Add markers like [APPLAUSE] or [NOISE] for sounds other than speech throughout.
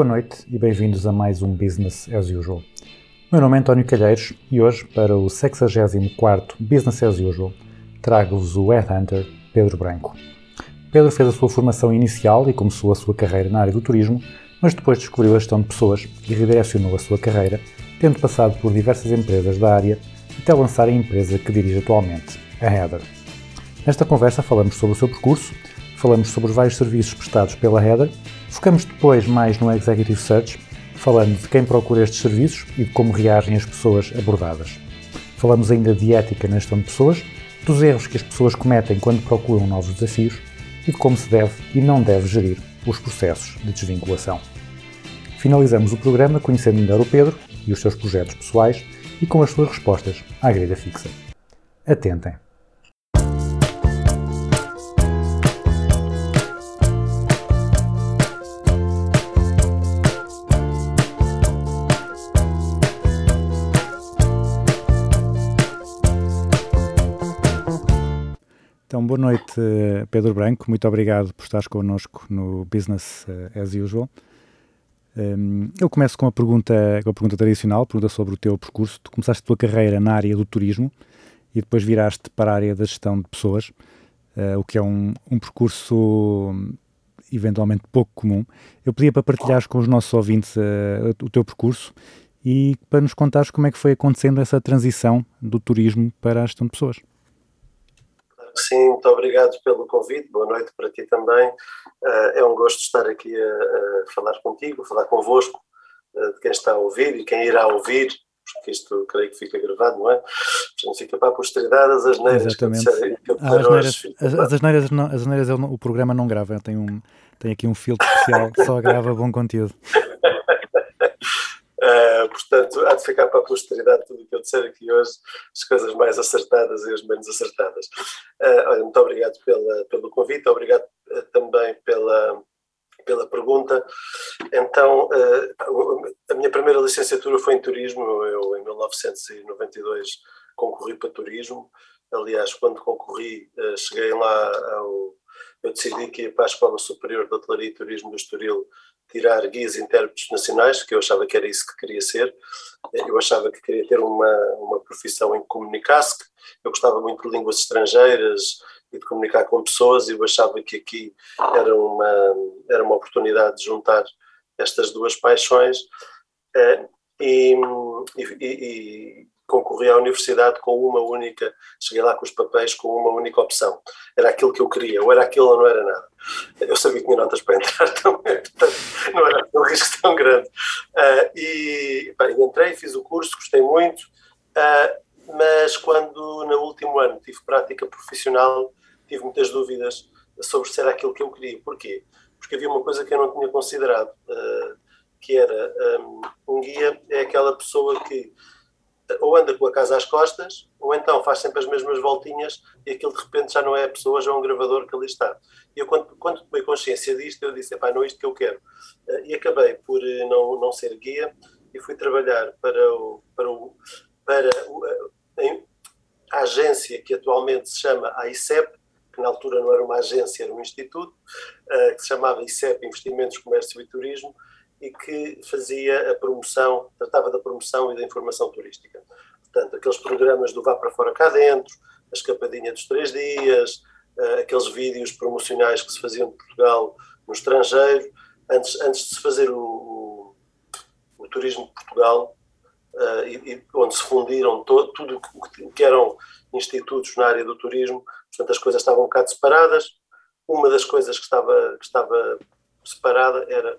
Boa noite e bem-vindos a mais um Business as Usual. Meu nome é António Calheiros e hoje, para o 64º Business as Usual, trago-vos o Headhunter Pedro Branco. Pedro fez a sua formação inicial e começou a sua carreira na área do turismo, mas depois descobriu a gestão de pessoas e redirecionou a sua carreira, tendo passado por diversas empresas da área até lançar a empresa que dirige atualmente, a Heather. Nesta conversa falamos sobre o seu percurso, falamos sobre os vários serviços prestados pela Heather, focamos depois mais no Executive Search, falando de quem procura estes serviços e de como reagem as pessoas abordadas. Falamos ainda de ética na gestão de pessoas, dos erros que as pessoas cometem quando procuram novos desafios e de como se deve e não deve gerir os processos de desvinculação. Finalizamos o programa conhecendo melhor o Pedro e os seus projetos pessoais e com as suas respostas à grelha fixa. Atentem! Então, boa noite, eh, Pedro Branco. Muito obrigado por estares connosco no Business eh, as Usual. Um, eu começo com a pergunta, com a pergunta tradicional, pergunta sobre o teu percurso. Tu começaste a tua carreira na área do turismo e depois viraste para a área da gestão de pessoas, uh, o que é um, um percurso hum, eventualmente pouco comum. Eu pedia para partilhares com os nossos ouvintes o teu percurso e para nos contares como é que foi acontecendo essa transição do turismo para a gestão de pessoas. Sim, muito obrigado pelo convite. Boa noite para ti também. Eh, é um gosto estar aqui a, falar contigo, a falar convosco, eh, de quem está a ouvir e quem irá ouvir, porque isto creio que fica gravado, não é? Portanto, fica para a posteridade as asneiras Exatamente. que que eu As asneiras, as, asneiras, não, as asneiras ele o programa não grava, tem, um, tem aqui um filtro especial que só grava bom conteúdo. [LAUGHS] Uh, portanto, há de ficar para a posteridade tudo o que eu disser aqui hoje, as coisas mais acertadas e as menos acertadas. Uh, olha, muito obrigado pela, pelo convite, obrigado uh, também pela, pela pergunta. Então, a minha primeira licenciatura foi em turismo, eu em 1992 concorri para turismo. Aliás, quando concorri, cheguei lá ao. Eu decidi que ia para a Escola Superior de Hotelaria e Turismo do Estoril tirar guias intérpretes nacionais, que eu achava que era isso que queria ser. Eu achava que queria ter uma, uma profissão em que comunicasse. Eu gostava muito de línguas estrangeiras e de comunicar com pessoas, e eu achava que aqui era uma, era uma oportunidade de juntar estas duas paixões. Eh, E, e, e concorri à universidade com uma única, cheguei lá com os papéis com uma única opção. Era aquilo que eu queria, ou era aquilo ou não era nada. Eu sabia que tinha notas para entrar [LAUGHS] também, portanto não era um risco tão grande. Ah, e bem, entrei, fiz o curso, gostei muito, ah, mas quando no último ano tive prática profissional, tive muitas dúvidas sobre se era aquilo que eu queria. Porquê? Porque havia uma coisa que eu não tinha considerado, ah, que era um, um guia é aquela pessoa que ou anda com a casa às costas, ou então faz sempre as mesmas voltinhas e aquilo de repente já não é a pessoa, já é um gravador que ali está. E eu, quando, quando tomei consciência disto, eu disse: pá, não é isto que eu quero. Uh, e acabei por uh, não, não ser guia e fui trabalhar para, o, para, o, para o, a, a agência que atualmente se chama AICEP, que na altura não era uma agência, era um instituto, que se chamava ICEP Investimentos, Comércio e Turismo, e que fazia a promoção, tratava da promoção e da informação turística. Portanto, aqueles programas do Vá para Fora Cá Dentro, a escapadinha dos três dias, uh, aqueles vídeos promocionais que se faziam de Portugal no estrangeiro, antes, antes de se fazer o, o, o turismo de Portugal, uh, e, e, onde se fundiram to, tudo o que, que eram institutos na área do turismo, portanto as coisas estavam um bocado separadas. Uma das coisas que estava, que estava separada era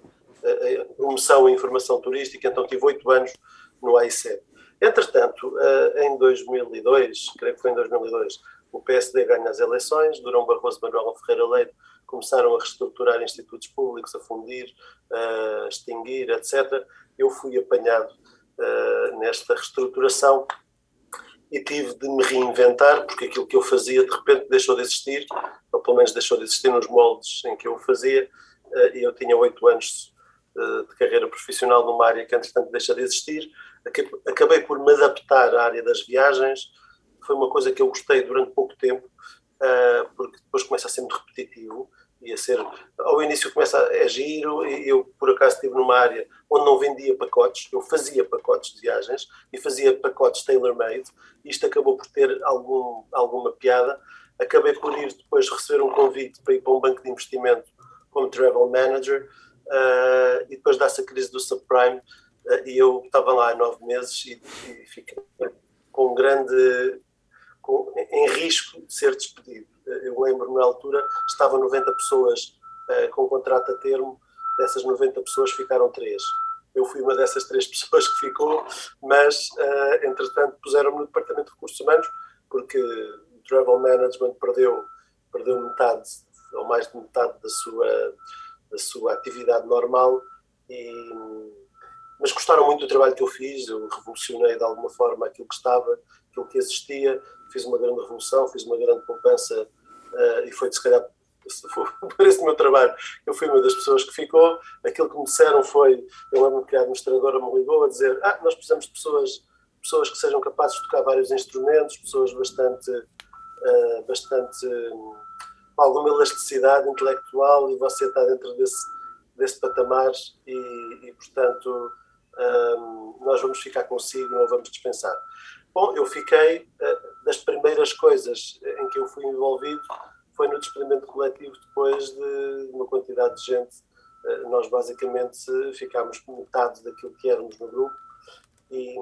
promoção e informação turística, então tive oito anos no AICEP. Entretanto, em 2002, creio que foi em 2002, o PSD ganha as eleições, Durão Barroso e Manuel Ferreira Leite começaram a reestruturar institutos públicos, a fundir, a extinguir, etc. Eu fui apanhado nesta reestruturação e tive de me reinventar, porque aquilo que eu fazia de repente deixou de existir, ou pelo menos deixou de existir nos moldes em que eu fazia, uh, e eu tinha oito anos de carreira profissional numa área que entretanto deixa de existir. Acabei por me adaptar à área das viagens, foi uma coisa que eu gostei durante pouco tempo, porque depois começa a ser muito repetitivo ia ser, ao início começa a é giro e eu por acaso estive numa área onde não vendia pacotes, eu fazia pacotes de viagens e fazia pacotes tailor-made, isto acabou por ter algum, alguma piada, acabei por ir depois receber um convite para ir para um banco de investimento como travel manager uh, e depois dá-se a crise do subprime uh, e eu estava lá há nove meses e, e fiquei com um grande com, em risco de ser despedido. Eu lembro na altura, estavam 90 pessoas uh, com contrato a termo, dessas 90 pessoas ficaram três. Eu fui uma dessas três [LAUGHS] pessoas que ficou, mas entretanto puseram-me no Departamento de Recursos Humanos, porque o Travel Management perdeu, perdeu metade, ou mais de metade da sua, da sua atividade normal e mas gostaram muito do trabalho que eu fiz, eu revolucionei de alguma forma aquilo que estava, aquilo que existia, fiz uma grande revolução, fiz uma grande poupança uh, e foi, se calhar, [LAUGHS] por esse meu trabalho, eu fui uma das pessoas que ficou. Aquilo que me disseram foi, eu lembro que a administradora me ligou a dizer, ah, nós precisamos de pessoas, pessoas que sejam capazes de tocar vários instrumentos, pessoas bastante, uh, bastante, alguma elasticidade intelectual e você está dentro desse, desse patamar e, e portanto, um, nós vamos ficar consigo, não vamos dispensar. Bom, eu fiquei, uh, das primeiras coisas em que eu fui envolvido foi no despedimento coletivo depois de uma quantidade de gente. Uh, nós basicamente ficámos metade daquilo que éramos no grupo e,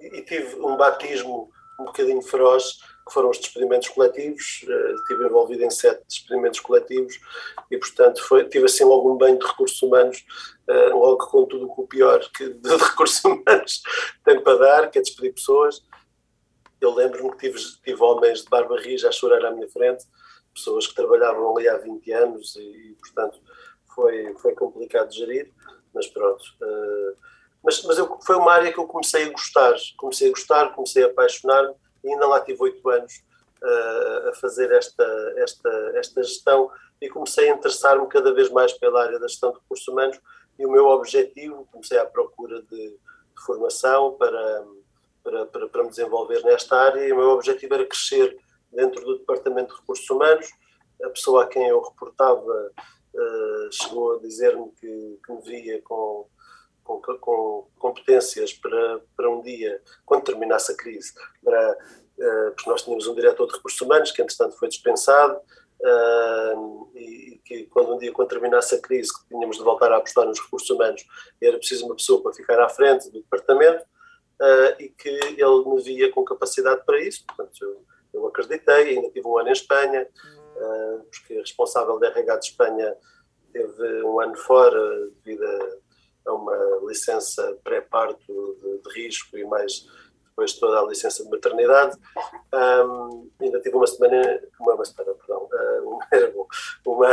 e, e tive um batismo um bocadinho feroz que foram os despedimentos coletivos, uh, estive envolvido em sete despedimentos coletivos e, portanto, foi, tive assim logo um banho de recursos humanos, uh, logo com tudo o pior que de, [LAUGHS] recursos humanos tem para dar, que é despedir pessoas. Eu lembro-me que tive, tive homens de barba rija a chorar à minha frente, pessoas que trabalhavam ali há 20 anos e, e portanto, foi, foi complicado de gerir, mas pronto. Uh, mas, mas eu, foi uma área que eu comecei a gostar, comecei a gostar, comecei a apaixonar-me e ainda lá tive oito anos uh, a fazer esta, esta, esta gestão e comecei a interessar-me cada vez mais pela área da gestão de recursos humanos e o meu objetivo, comecei à procura de, de formação para, para, para, para, me desenvolver nesta área e o meu objetivo era crescer dentro do Departamento de Recursos Humanos. A pessoa a quem eu reportava uh, chegou a dizer-me que, que me via com com, com competências para, para um dia, quando terminasse a crise, para, uh, porque nós tínhamos um diretor de recursos humanos que, entretanto, foi dispensado, uh, e que quando um dia, quando terminasse a crise, que tínhamos de voltar a apostar nos recursos humanos, era preciso uma pessoa para ficar à frente do departamento, uh, e que ele me via com capacidade para isso, portanto, eu, eu acreditei, ainda tive um ano em Espanha, porque a responsável da RH de Espanha teve um ano fora devido a a uma licença pré-parto de, de, risco e mais depois toda a licença de maternidade. Um, ainda tive uma semana, uma, uma semana, perdão, uh, [LAUGHS] era, bom, uma,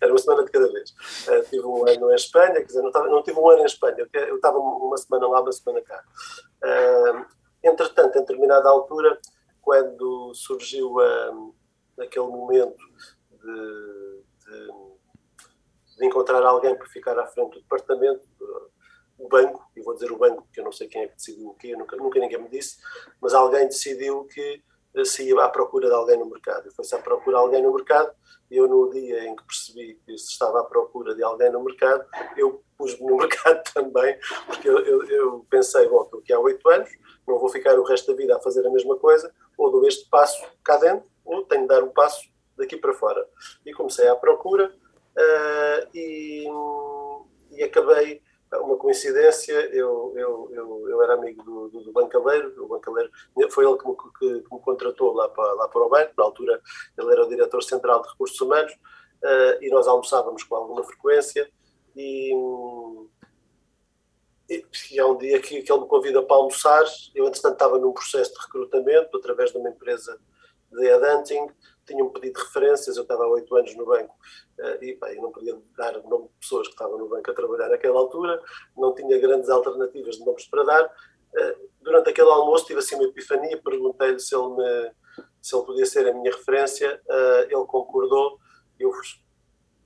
era uma semana de cada vez. Uh, tive um ano em Espanha, quer dizer, não, tava, não tive um ano em Espanha, eu estava uma semana lá, uma semana cá. Uh, entretanto, em determinada altura, quando surgiu aquele momento de, de de encontrar alguém para ficar à frente do departamento, o banco, e vou dizer o banco porque eu não sei quem é que decidiu o quê, nunca, nunca ninguém me disse, mas alguém decidiu que eh, se ia à procura de alguém no mercado. Foi-se à procura de alguém no mercado, e eu no dia em que percebi que se estava à procura de alguém no mercado, eu pus-me no [LAUGHS] mercado também, porque eu, eu, eu pensei, bom, estou aqui há oito anos, não vou ficar o resto da vida a fazer a mesma coisa, ou dou este passo cá dentro, ou tenho de dar um passo daqui para fora. E comecei à procura, uh, e, e, acabei, uma coincidência, eu, eu, eu, eu era amigo do, do, do, bancaleiro, o bancaleiro foi ele que me, que, que me, contratou lá para, lá para o banco, na altura ele era o diretor central de recursos humanos, uh, e nós almoçávamos com alguma frequência, e, e, há um dia que, que ele me convida para almoçar, eu entretanto estava num processo de recrutamento através de uma empresa de headhunting, tinha um pedido de referências, eu estava há oito anos no banco e pá, eu não podia dar o nome de pessoas que estavam no banco a trabalhar naquela altura, não tinha grandes alternativas de nomes para dar. Eh, Durante aquele almoço tive assim uma epifania, perguntei-lhe se ele se ele podia ser a minha referência, eh, ele concordou, eu,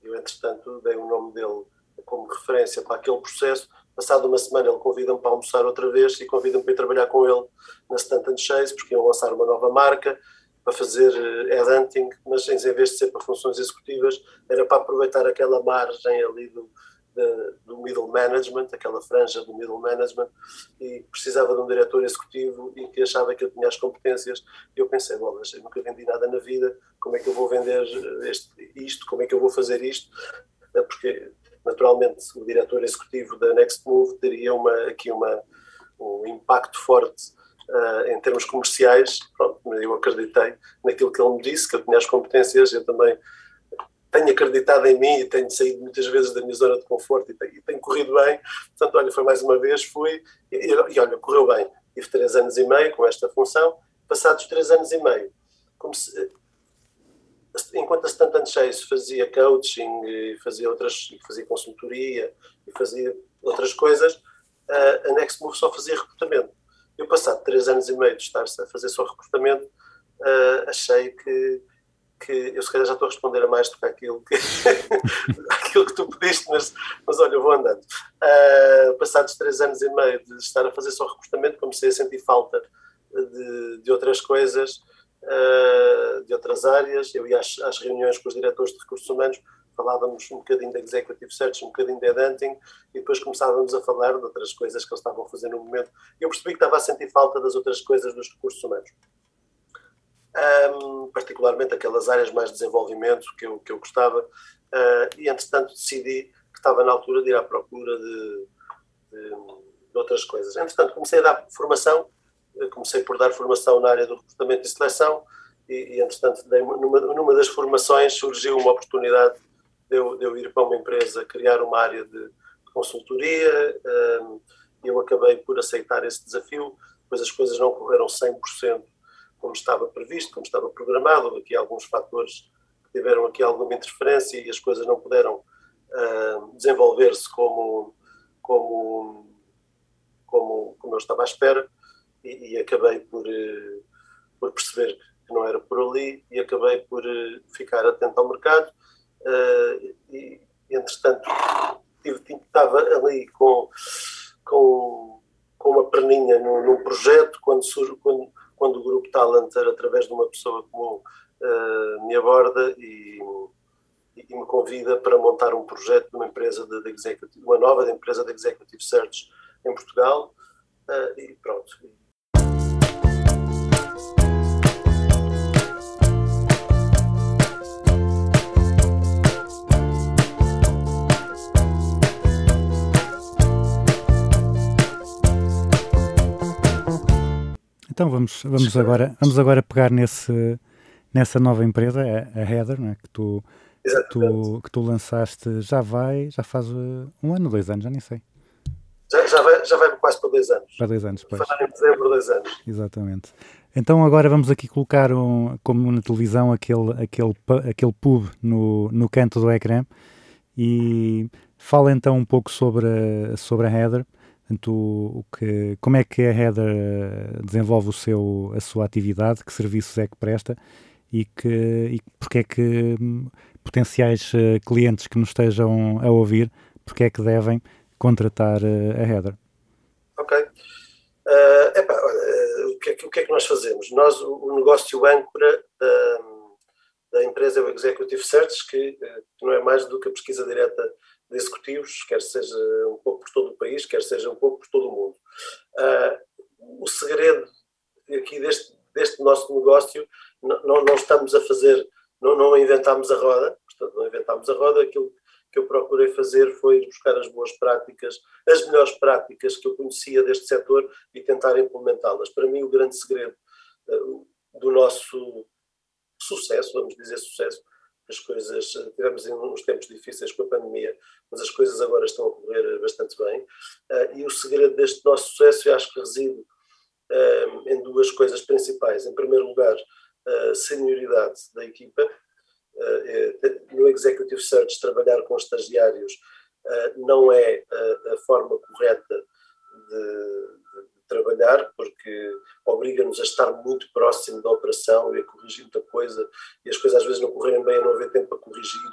eu entretanto dei o nome dele como referência para aquele processo, passado uma semana ele convida-me para almoçar outra vez e convida-me para ir trabalhar com ele na Stunt and Chase, porque iam lançar uma nova marca, para fazer eh, headhunting, mas em vez de ser para funções executivas, era para aproveitar aquela margem ali do, de- do middle management, aquela franja do middle management, e precisava de um diretor executivo e que achava que eu tinha as competências. E eu pensei, bom, mas eu nunca vendi nada na vida, como é que eu vou vender eh, este, isto, como é que eu vou fazer isto? Eh, Porque, naturalmente, o diretor executivo da Next Move teria uma, aqui uma, um impacto forte ah, em termos comerciais. Pronto, eu acreditei naquilo que ele me disse, que eu tinha as competências, eu também tenho acreditado em mim e tenho saído muitas vezes da minha zona de conforto e tenho, e tenho corrido bem. Portanto, olha, foi mais uma vez, fui e, e, olha, correu bem. Tive três anos e meio com esta função. Passados três anos e meio, comecei, enquanto a Stunt and Chase fazia coaching e fazia outras, e fazia consultoria e fazia outras coisas, a Next Move só fazia recrutamento. Eu, passado três anos e meio de estar a fazer só recrutamento, ah, achei que, que eu se calhar já estou a responder a mais do que aquilo que, [LAUGHS] aquilo que tu pediste, mas, mas olha, vou andando. Ah, passados três anos e meio de estar a fazer só recrutamento, comecei a sentir falta de, de outras coisas, ah, de outras áreas. Eu ia às, às reuniões com os diretores de recursos humanos, falávamos um bocadinho de executive search, um bocadinho de headhunting, e depois começávamos a falar de outras coisas que eles estavam a fazer no momento. Eu percebi que estava a sentir falta das outras coisas dos recursos humanos. Um, particularmente aquelas áreas mais de desenvolvimento que eu, que eu gostava, uh, e entretanto decidi que estava na altura de ir à procura de, de, de outras coisas. Entretanto, comecei a dar formação, eh, comecei por dar formação na área do recrutamento e seleção, e, e entretanto, numa, numa das formações surgiu uma oportunidade de eu, de eu ir para uma empresa criar uma área de consultoria, um, eu acabei por aceitar esse desafio, pois as coisas não correram 100% como estava previsto, como estava programado, houve aqui alguns fatores que tiveram aqui alguma interferência e as coisas não puderam ah, desenvolver-se como, como, como, como eu estava à espera. E, e acabei por, eh, por perceber que não era por ali e acabei por eh, ficar atento ao mercado ah, e, entretanto, estava ali com, com, com uma perninha num, num projeto quando, surge, quando, quando o grupo Talentor, através de uma pessoa comum, ah, me aborda e, e me convida para montar um projeto de uma empresa de, de uma nova empresa de executive search em Portugal ah, e pronto. Então vamos, vamos, agora, vamos agora pegar nesse, nessa nova empresa, a, a Heather, não é? que, tu, que, tu, que tu lançaste, já vai, já faz uh, um ano, dois anos, já nem sei. Já, já, vai, já vai quase para dois anos. Para dois anos, pois. Em dezembro, dois anos. Exatamente. Então agora vamos aqui colocar, um, como na televisão, aquele, aquele, aquele pub no, no canto do ecrã e fala então um pouco sobre a, sobre a Heather, portanto, o, que, como é que a Heather eh, desenvolve o seu, a sua atividade, que serviços é que presta e, que, e porque é que hum, potenciais eh, clientes que nos estejam a ouvir, porque é que devem contratar eh, a Heather. Ok. Olha, eh, o, que é, o que é que nós fazemos? Nós, o, o negócio âncora da, da empresa é o Executive Search, que, que não é mais do que a pesquisa direta de executivos, quer seja um pouco por todo o país, quer seja um pouco por todo o mundo. Ah, o segredo aqui deste, deste nosso negócio, não, não, estamos a fazer, não, não inventámos a roda, portanto, não inventámos a roda, aquilo que eu procurei fazer foi buscar as boas práticas, as melhores práticas que eu conhecia deste setor e tentar implementá-las. Para mim, o grande segredo eh, do nosso sucesso, vamos dizer sucesso, as coisas, tivemos em uns tempos difíceis com a pandemia, mas as coisas agora estão a correr bastante bem. Eh, e o segredo deste nosso sucesso, eu acho que reside eh, em duas coisas principais. Em primeiro lugar, a senioridade da equipa. No Executive Search, trabalhar com estagiários não é a forma correta de, trabalhar, porque obriga-nos a estar muito próximo da operação e a corrigir muita coisa, e as coisas às vezes não correrem bem, não haver tempo para corrigir,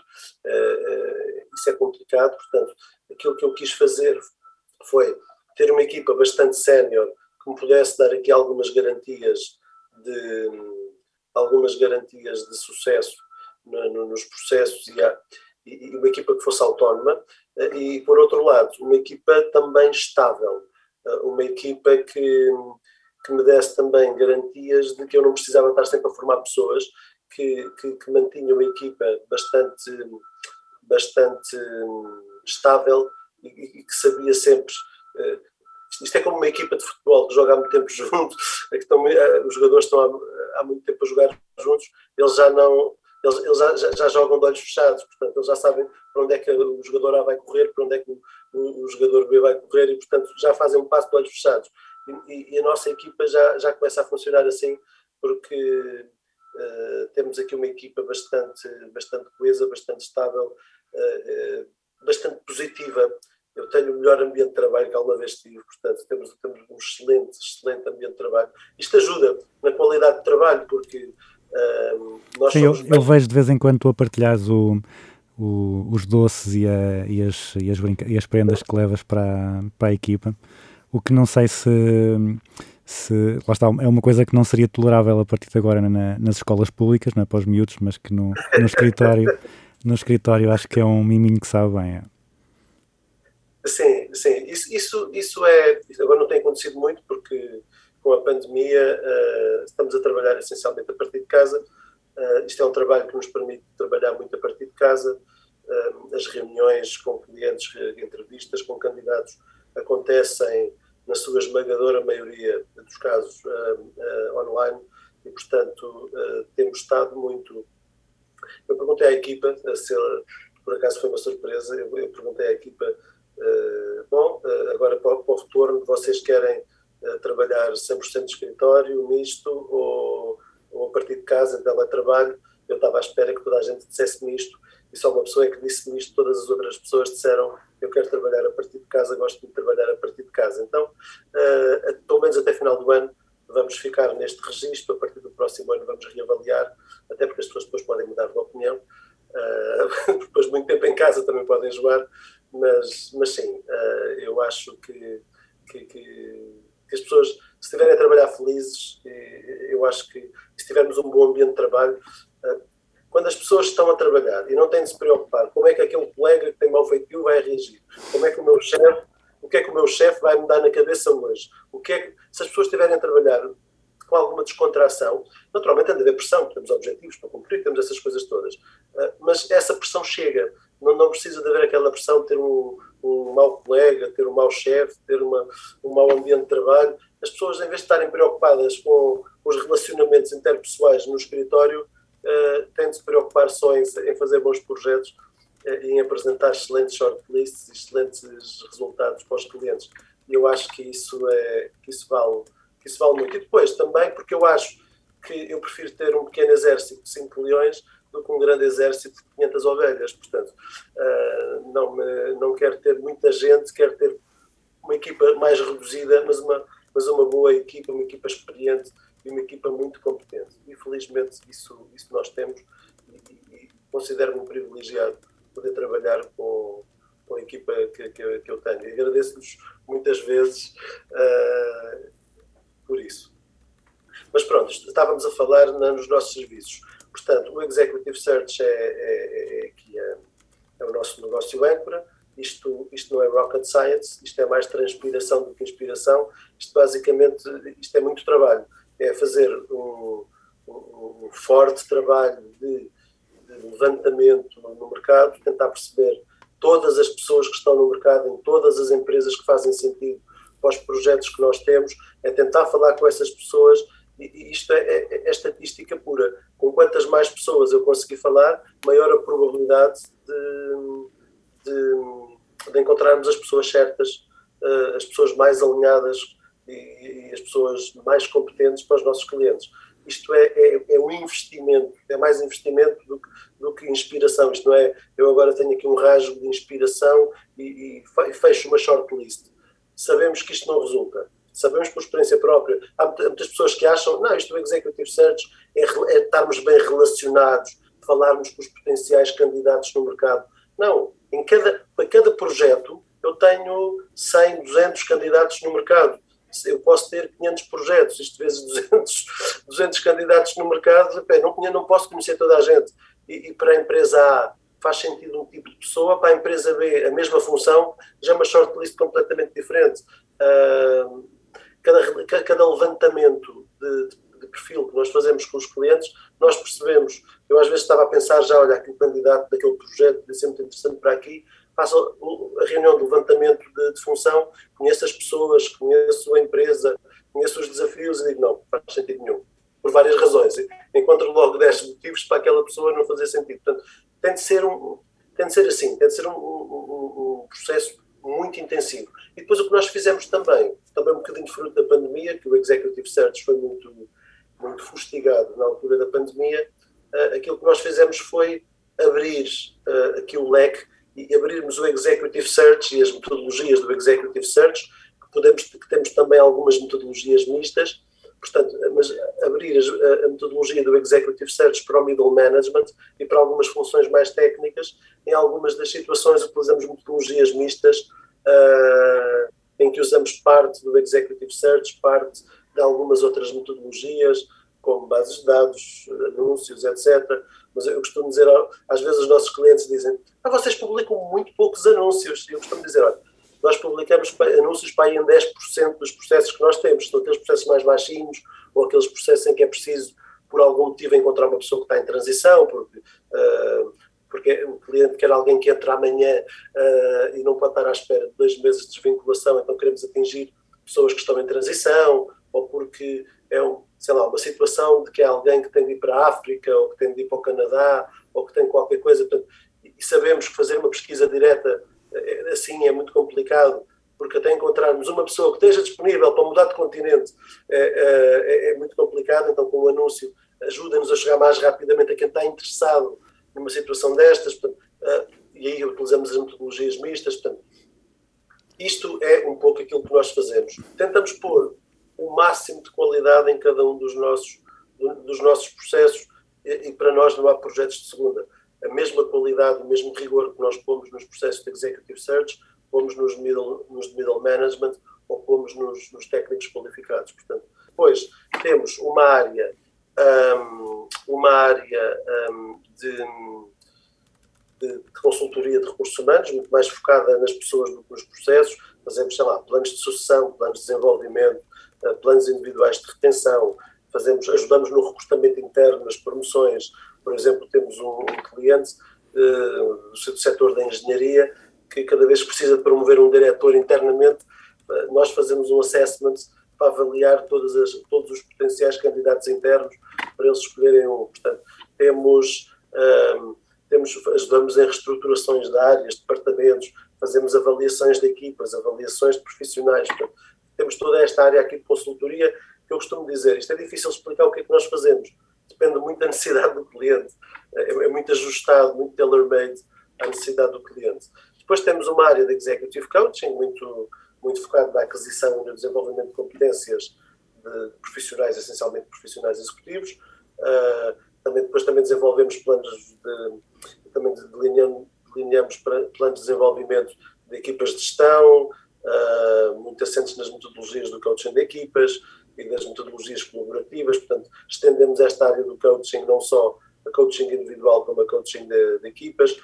uh, uh, isso é complicado, portanto, aquilo que eu quis fazer foi ter uma equipa bastante sénior que me pudesse dar aqui algumas garantias de algumas garantias de sucesso no, no, nos processos e, e, uma equipa que fosse autónoma eh, e por outro lado uma equipa também estável uma equipa que, que me desse também garantias de que eu não precisava estar sempre a formar pessoas, que, que, que mantinha uma equipa bastante, bastante estável e, e que sabia sempre. Uh, isto é como uma equipa de futebol que joga há muito tempo [LAUGHS] junto, é que estão, uh, os jogadores estão há, há, muito tempo a jogar juntos, eles já não. Eles, eles já, já, jogam de olhos fechados, portanto, eles já sabem para onde é que o jogador A vai correr, para onde é que o, o, o jogador B vai correr e, portanto, já fazem um passo de olhos fechados. E, e, a nossa equipa já, já começa a funcionar assim, porque uh, temos aqui uma equipa bastante, bastante coesa, bastante estável, uh, uh, bastante positiva. Eu tenho o melhor ambiente de trabalho que alguma vez tive, portanto, temos, temos um excelente, excelente ambiente de trabalho. Isto ajuda na qualidade de trabalho, porque nós Sim, eu, eu, vejo de vez em quando tu a partilhares o o, os doces e, a, e, as, e, as e as prendas que levas para, para a equipa. O que não sei se, se. Lá está, é uma coisa que não seria tolerável a partir de agora na, nas escolas públicas, não é para os miúdos, mas que no, no escritório. no escritório acho que é um miminho que sabe bem. É. Sim, sim. Isso, isso, isso é. Agora não tem acontecido muito porque com a pandemia uh, estamos a trabalhar essencialmente a partir de casa Uh, isto é um trabalho que nos permite trabalhar muito a partir de casa. Uh, as reuniões com clientes, entrevistas com candidatos acontecem, na sua esmagadora maioria dos casos, uh, online e, portanto, temos estado muito. Eu perguntei à equipa, se ela, por acaso foi uma surpresa, eu, eu perguntei à equipa: bom, agora para, para, o retorno, vocês querem trabalhar 100% de escritório, misto ou ou a partir de casa, em teletrabalho, eu estava à espera que toda a gente dissesse-me isto, e só uma pessoa é que disse-me isto, todas as outras pessoas disseram eu quero trabalhar a partir de casa, gosto de trabalhar a partir de casa. Então, uh, pelo menos até final do ano, vamos ficar neste registro, a partir do próximo ano vamos reavaliar, até porque as pessoas depois podem mudar de opinião, uh, [LAUGHS] depois muito tempo em casa também podem jogar, mas, mas sim, uh, eu acho que, que, que, que as pessoas, se estiverem a trabalhar felizes, eu acho que se tivermos um bom ambiente de trabalho, eh, quando as pessoas estão a trabalhar e não têm de se preocupar como é que aquele colega que tem mau feitio vai reagir, como é que o meu chefe, o que é que o meu chefe vai me dar na cabeça hoje, o que é que, se as pessoas estiverem a trabalhar com alguma descontração, naturalmente tem de haver pressão, temos objetivos para cumprir, temos essas coisas todas, eh, mas essa pressão chega, não, não precisa de haver aquela pressão de ter um, um mau colega, ter um mau chefe, ter uma, um mau ambiente de trabalho, as pessoas em vez de estarem preocupadas com os relacionamentos interpessoais no escritório, uh, têm de se preocupar só em, em fazer bons projetos uh, e em apresentar excelentes shortlists excelentes resultados para os clientes. E eu acho que isso, é, que isso, vale, que isso vale muito. E depois também, porque eu acho que eu prefiro ter um pequeno exército de 5 leões do que um grande exército de 500 ovelhas. Portanto, uh, não, me, não quero ter muita gente, quero ter uma equipa mais reduzida, mas uma, mas uma boa equipa, uma equipa experiente e uma equipa muito competente. E felizmente isso, isso nós temos e, e considero-me privilegiado poder trabalhar com, com a equipa que, que, que eu tenho. Agradeço-vos muitas vezes uh, por isso. Mas pronto, estávamos a falar na, nos nossos serviços. Portanto, o Executive Search é, é, é, aqui é, é o nosso negócio âncora isto, isto não é rocket science, isto é mais transpiração do que inspiração. Isto basicamente, isto é muito trabalho. É fazer um, um forte trabalho de, de levantamento no mercado, tentar perceber todas as pessoas que estão no mercado, em todas as empresas que fazem sentido para os projetos que nós temos, é tentar falar com essas pessoas E, isto é, é, é estatística pura. Com quantas mais pessoas eu conseguir falar, maior a probabilidade de, de, de encontrarmos as pessoas certas, uh, as pessoas mais alinhadas e, as pessoas mais competentes para os nossos clientes. Isto é, é, é um investimento, é mais investimento do que, do que inspiração. Isto não é, eu agora tenho aqui um rasgo de inspiração e, e fecho uma shortlist. Sabemos que isto não resulta sabemos por experiência própria. Há muitas pessoas que acham, não, isto do Executive Search é, é estarmos bem relacionados, falarmos com os potenciais candidatos no mercado. Não, em cada, para cada projeto eu tenho 100, 200 candidatos no mercado. Eu posso ter 500 projetos, isto vezes 200, 200 [LAUGHS] candidatos no mercado, não, não posso conhecer toda a gente. E, e para a empresa A faz sentido um tipo de pessoa, para a empresa B a mesma função, já é uma shortlist completamente diferente. Uh, cada, cada levantamento de, de, perfil que nós fazemos com os clientes, nós percebemos, eu às vezes estava a pensar já, olha, aquele candidato daquele projeto ser muito interessante para aqui, faço a reunião de levantamento de, de, função, conheço as pessoas, conheço a empresa, conheço os desafios e digo, não, faz sentido nenhum. Por várias razões. Encontro logo 10 motivos para aquela pessoa não fazer sentido. Portanto, tem de ser, um, tem de ser assim, tem de ser um, um, um processo muito intensivo. E depois o que nós fizemos também, também um bocadinho fruto da pandemia, que o Executive Search foi muito, muito fustigado na altura da pandemia, uh, aquilo que nós fizemos foi abrir uh, aqui o leque e abrirmos o Executive Search e as metodologias do Executive Search, que, podemos, que temos também algumas metodologias mistas, portanto, mas abrir a, a, metodologia do Executive Search para o Middle Management e para algumas funções mais técnicas, em algumas das situações utilizamos metodologias mistas, uh, em que usamos parte do Executive Search, parte de algumas outras metodologias, como bases de dados, anúncios, etc. Mas eu costumo dizer, às vezes os nossos clientes dizem, ah, vocês publicam muito poucos anúncios. E eu costumo dizer, olha, nós publicamos anúncios para aí em 10% dos processos que nós temos. São aqueles processos mais baixinhos ou aqueles processos em que é preciso, por algum motivo, encontrar uma pessoa que está em transição, porque uh, porque o cliente quer alguém que entre amanhã uh, e não pode estar à espera de dois meses de desvinculação, então queremos atingir pessoas que estão em transição, ou porque é um, sei lá, uma situação de que é alguém que tem de ir para a África, ou que tem de ir para o Canadá, ou que tem qualquer coisa. Portanto, e sabemos que fazer uma pesquisa direta eh, assim é muito complicado, porque até encontrarmos uma pessoa que esteja disponível para mudar de continente é, é, é muito complicado, então com o anúncio ajuda-nos a chegar mais rapidamente a quem está interessado numa situação destas, portanto, e aí utilizamos as metodologias mistas. Portanto, isto é um pouco aquilo que nós fazemos. Tentamos pôr o máximo de qualidade em cada um dos nossos, dos nossos processos e, e para nós não há projetos de segunda. A mesma qualidade, o mesmo rigor que nós pomos nos processos de Executive Search, pomos nos middle, nos middle management ou pomos nos, nos técnicos qualificados. Portanto, depois temos uma área um, uma área um, de, de, de, consultoria de recursos humanos, muito mais focada nas pessoas do que nos processos. Fazemos, sei lá, planos de sucessão, planos de desenvolvimento, planos individuais de retenção, fazemos, ajudamos no recrutamento interno, nas promoções. Por exemplo, temos um, cliente uh, do setor da engenharia que cada vez que precisa de promover um diretor internamente, uh, nós fazemos um assessment para avaliar todas as, todos os potenciais candidatos internos para eles escolherem um. Portanto, temos, um, temos, ajudamos em reestruturações de áreas, departamentos, fazemos avaliações de equipas, avaliações de profissionais. Portanto, temos toda esta área aqui de consultoria que eu costumo dizer. Isto é difícil explicar o que é que nós fazemos. Depende muito da necessidade do cliente. É, é muito ajustado, muito tailor-made à necessidade do cliente. Depois temos uma área de executive coaching, muito muito focado na aquisição e no desenvolvimento de competências de profissionais, essencialmente profissionais executivos. Uh, também, depois também desenvolvemos planos de, também delineamos, delineamos planos de desenvolvimento de equipas de gestão, uh, muito assentes nas metodologias do coaching de equipas e das metodologias colaborativas, portanto, estendemos esta área do coaching não só a coaching individual como a coaching de, de equipas,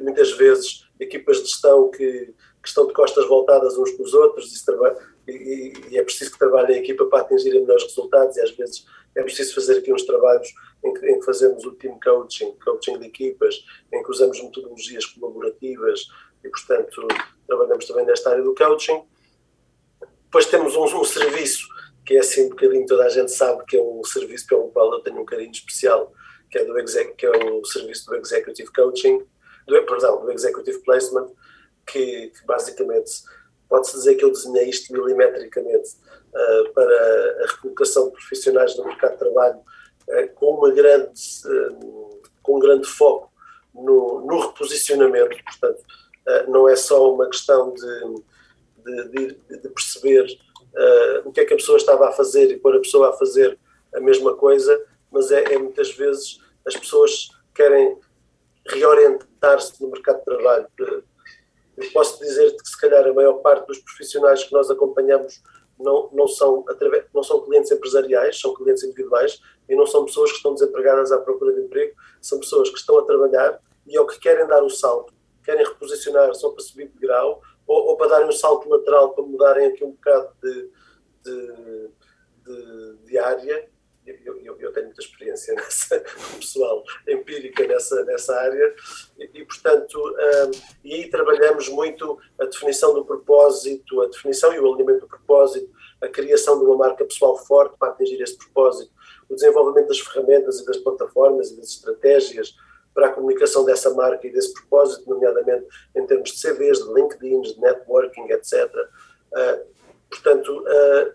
muitas vezes equipas de gestão que que estão de costas voltadas uns com os outros e, e, e, é preciso que trabalhem em equipa para atingirem melhores resultados e às vezes é preciso fazer aqui uns trabalhos em que, em que fazemos o team coaching, coaching de equipas, em que usamos metodologias colaborativas e, portanto, trabalhamos também nesta área do coaching. Depois temos um, um serviço que é assim um bocadinho, toda a gente sabe que é um serviço pelo qual eu tenho um carinho especial, que é, do exec, que é o serviço do Executive Coaching, do, perdão, do Executive Placement, que, que basicamente pode-se dizer que eu desenhei isto milimetricamente uh, para a recolocação de profissionais no mercado de trabalho uh, com uma grande, uh, com um grande foco no, no reposicionamento, portanto, não é só uma questão de, de, de, perceber o que é que a pessoa estava a fazer e pôr a pessoa a fazer a mesma coisa, mas é, é muitas vezes as pessoas querem reorientar-se no mercado de trabalho. Eu posso dizer que se calhar a maior parte dos profissionais que nós acompanhamos não, não, são, através, não são clientes empresariais, são clientes individuais e não são pessoas que estão desempregadas à procura de emprego, são pessoas que estão a trabalhar e ou que querem dar o salto, querem reposicionar só para subir de grau ou, ou para darem um salto lateral para mudarem aqui um bocado de, de, de, de área. Eu, eu, eu, tenho muita experiência [LAUGHS] nessa, pessoal empírica nessa, nessa área. E, e portanto, um, e aí trabalhamos muito a definição do propósito, a definição e o alinhamento do propósito, a criação de uma marca pessoal forte para atingir esse propósito, o desenvolvimento das ferramentas e das plataformas e das estratégias para a comunicação dessa marca e desse propósito, nomeadamente em termos de CVs, de LinkedIn, de networking, etc. Uh, portanto, uh,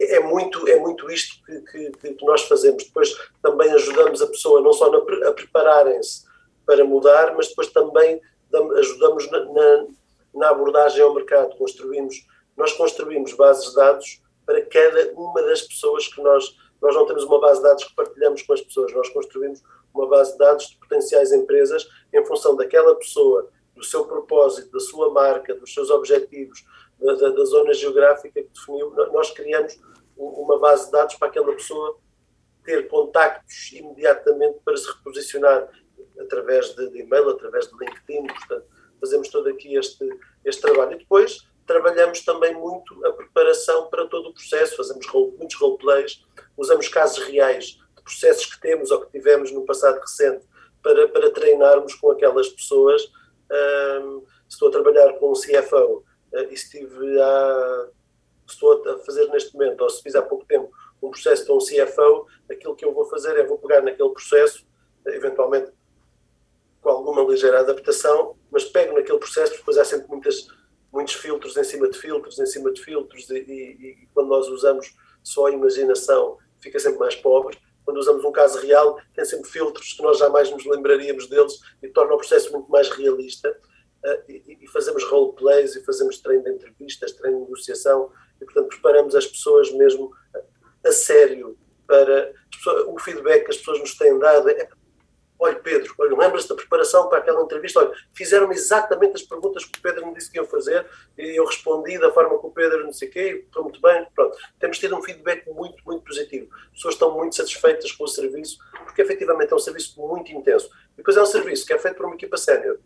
é muito, é muito isto que, que, que, nós fazemos. Depois também ajudamos a pessoa não só na, a prepararem-se para mudar, mas depois também ajudamos na, na, na, abordagem ao mercado. Construímos, nós construímos bases de dados para cada uma das pessoas que nós. Nós não temos uma base de dados que partilhamos com as pessoas, nós construímos uma base de dados de potenciais empresas em função daquela pessoa, do seu propósito, da sua marca, dos seus objetivos, da, da, da, zona geográfica que definiu, nós criamos uma base de dados para aquela pessoa ter contactos imediatamente para se reposicionar através de, de e-mail, através de LinkedIn, portanto, fazemos todo aqui este, este trabalho. E depois trabalhamos também muito a preparação para todo o processo, fazemos role, muitos roleplays, usamos casos reais processos que temos ou que tivemos no passado recente para, para treinarmos com aquelas pessoas. Um, estou a trabalhar com um CFO uh, e estive a estou a fazer neste momento, ou se fiz há pouco tempo um processo para um CFO, aquilo que eu vou fazer é vou pegar naquele processo, eventualmente com alguma ligeira adaptação, mas pego naquele processo, depois há sempre muitas, muitos filtros em cima de filtros, em cima de filtros, e, e, e quando nós usamos só a imaginação, fica sempre mais pobre. Quando usamos um caso real, tem sempre filtros que nós jamais nos lembraríamos deles e torna o processo muito mais realista. Uh, e, fazemos roleplays e fazemos treino de entrevistas, treino de negociação, e, portanto, preparamos as pessoas mesmo a sério para o feedback que as pessoas nos têm dado. É, olha, Pedro, olha, lembras-te da preparação para aquela entrevista? Olha, fizeram-me exatamente as perguntas que o Pedro me disse que iam fazer e eu respondi da forma que o Pedro não sei o quê, estou muito bem. Pronto, temos tido um feedback muito, muito positivo. As pessoas estão muito satisfeitas com o serviço, porque efetivamente é um serviço muito intenso. E depois é um serviço que é feito por uma equipa sénior.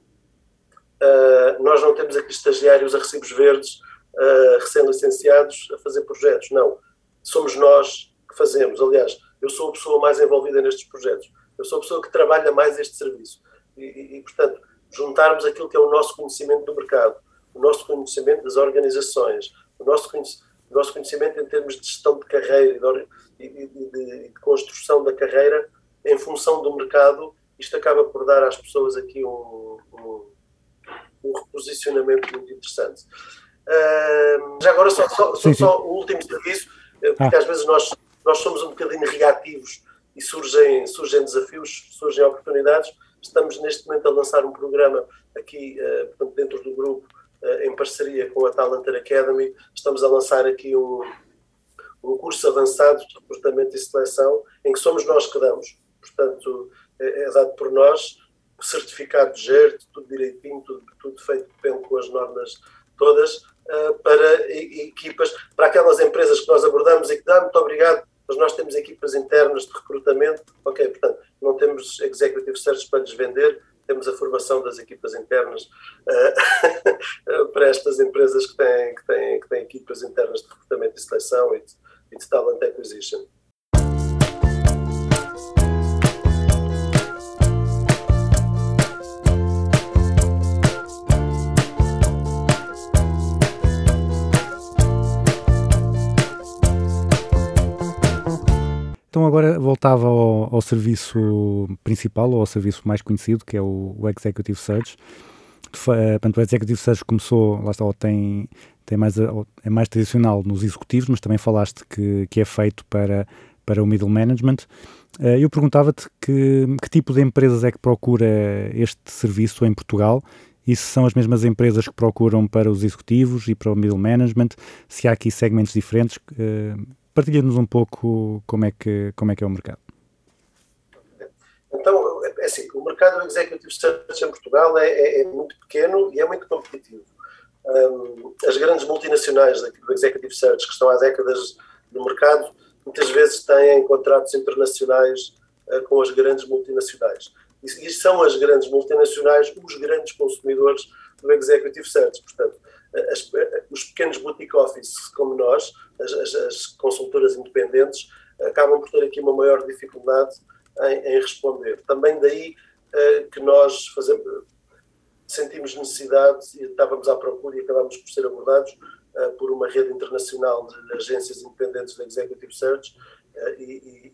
Uh, nós não temos aqui estagiários a recibos verdes uh, recém-licenciados a fazer projetos. Não. Somos nós que fazemos. Aliás, eu sou a pessoa mais envolvida nestes projetos. Eu sou a pessoa que trabalha mais este serviço. E, e, e portanto, juntarmos aquilo que é o nosso conhecimento do mercado, o nosso conhecimento das organizações, o nosso, o nosso conhecimento em termos de gestão de carreira e de, de, de, de construção da carreira em função do mercado, isto acaba por dar às pessoas aqui um, um, um reposicionamento muito interessante já agora, só, só, sim, só sim. o último serviço, eh, porque ah. às vezes nós, nós somos um bocadinho reativos e surgem, surgem desafios, surgem oportunidades. Estamos neste momento a lançar um programa aqui, uh, portanto, dentro do grupo, uh, em parceria com a Talented Academy. Estamos a lançar aqui um, um curso avançado de recrutamento e seleção, em que somos nós que damos. Portanto, é, é dado por nós, certificado de GERT, tudo direitinho, tudo, tudo feito bem com as normas todas, uh, para equipas, para aquelas empresas que nós abordamos e que dá, muito obrigado, mas nós temos equipas internas de recrutamento, ok, portanto, não temos executive search para lhes vender, temos a formação das equipas internas uh, [LAUGHS] para estas empresas que têm, que, têm, que têm equipas internas de recrutamento e seleção e de, e de talent acquisition. Agora voltava ao, ao serviço principal, ou ao serviço mais conhecido, que é o, o Executive Search. Eh, Portanto, o Executive Search começou, lá está, tem, tem mais, ou é mais tradicional nos executivos, mas também falaste que, que é feito para, para o middle management. Eh, Eu perguntava-te que, que tipo de empresas é que procura este serviço em Portugal e se são as mesmas empresas que procuram para os executivos e para o middle management, se há aqui segmentos diferentes. Partilha-nos um pouco como é, que, como é que é o mercado. Então, é assim, o mercado do Executive Search em Portugal é, é- é muito pequeno e é muito competitivo. Hum, as grandes multinacionais do Executive Search, que estão há décadas no mercado, muitas vezes têm contratos internacionais eh, com as grandes multinacionais. E, e são as grandes multinacionais os grandes consumidores do Executive Search. Portanto, as- os pequenos boutique office como nós, as, as- as consultoras independentes, acabam por ter aqui uma maior dificuldade em, em responder. Também daí eh, que nós fazemos, sentimos necessidade e estávamos à procura e acabámos por ser abordados eh, por uma rede internacional de agências independentes de Executive Search eh, e,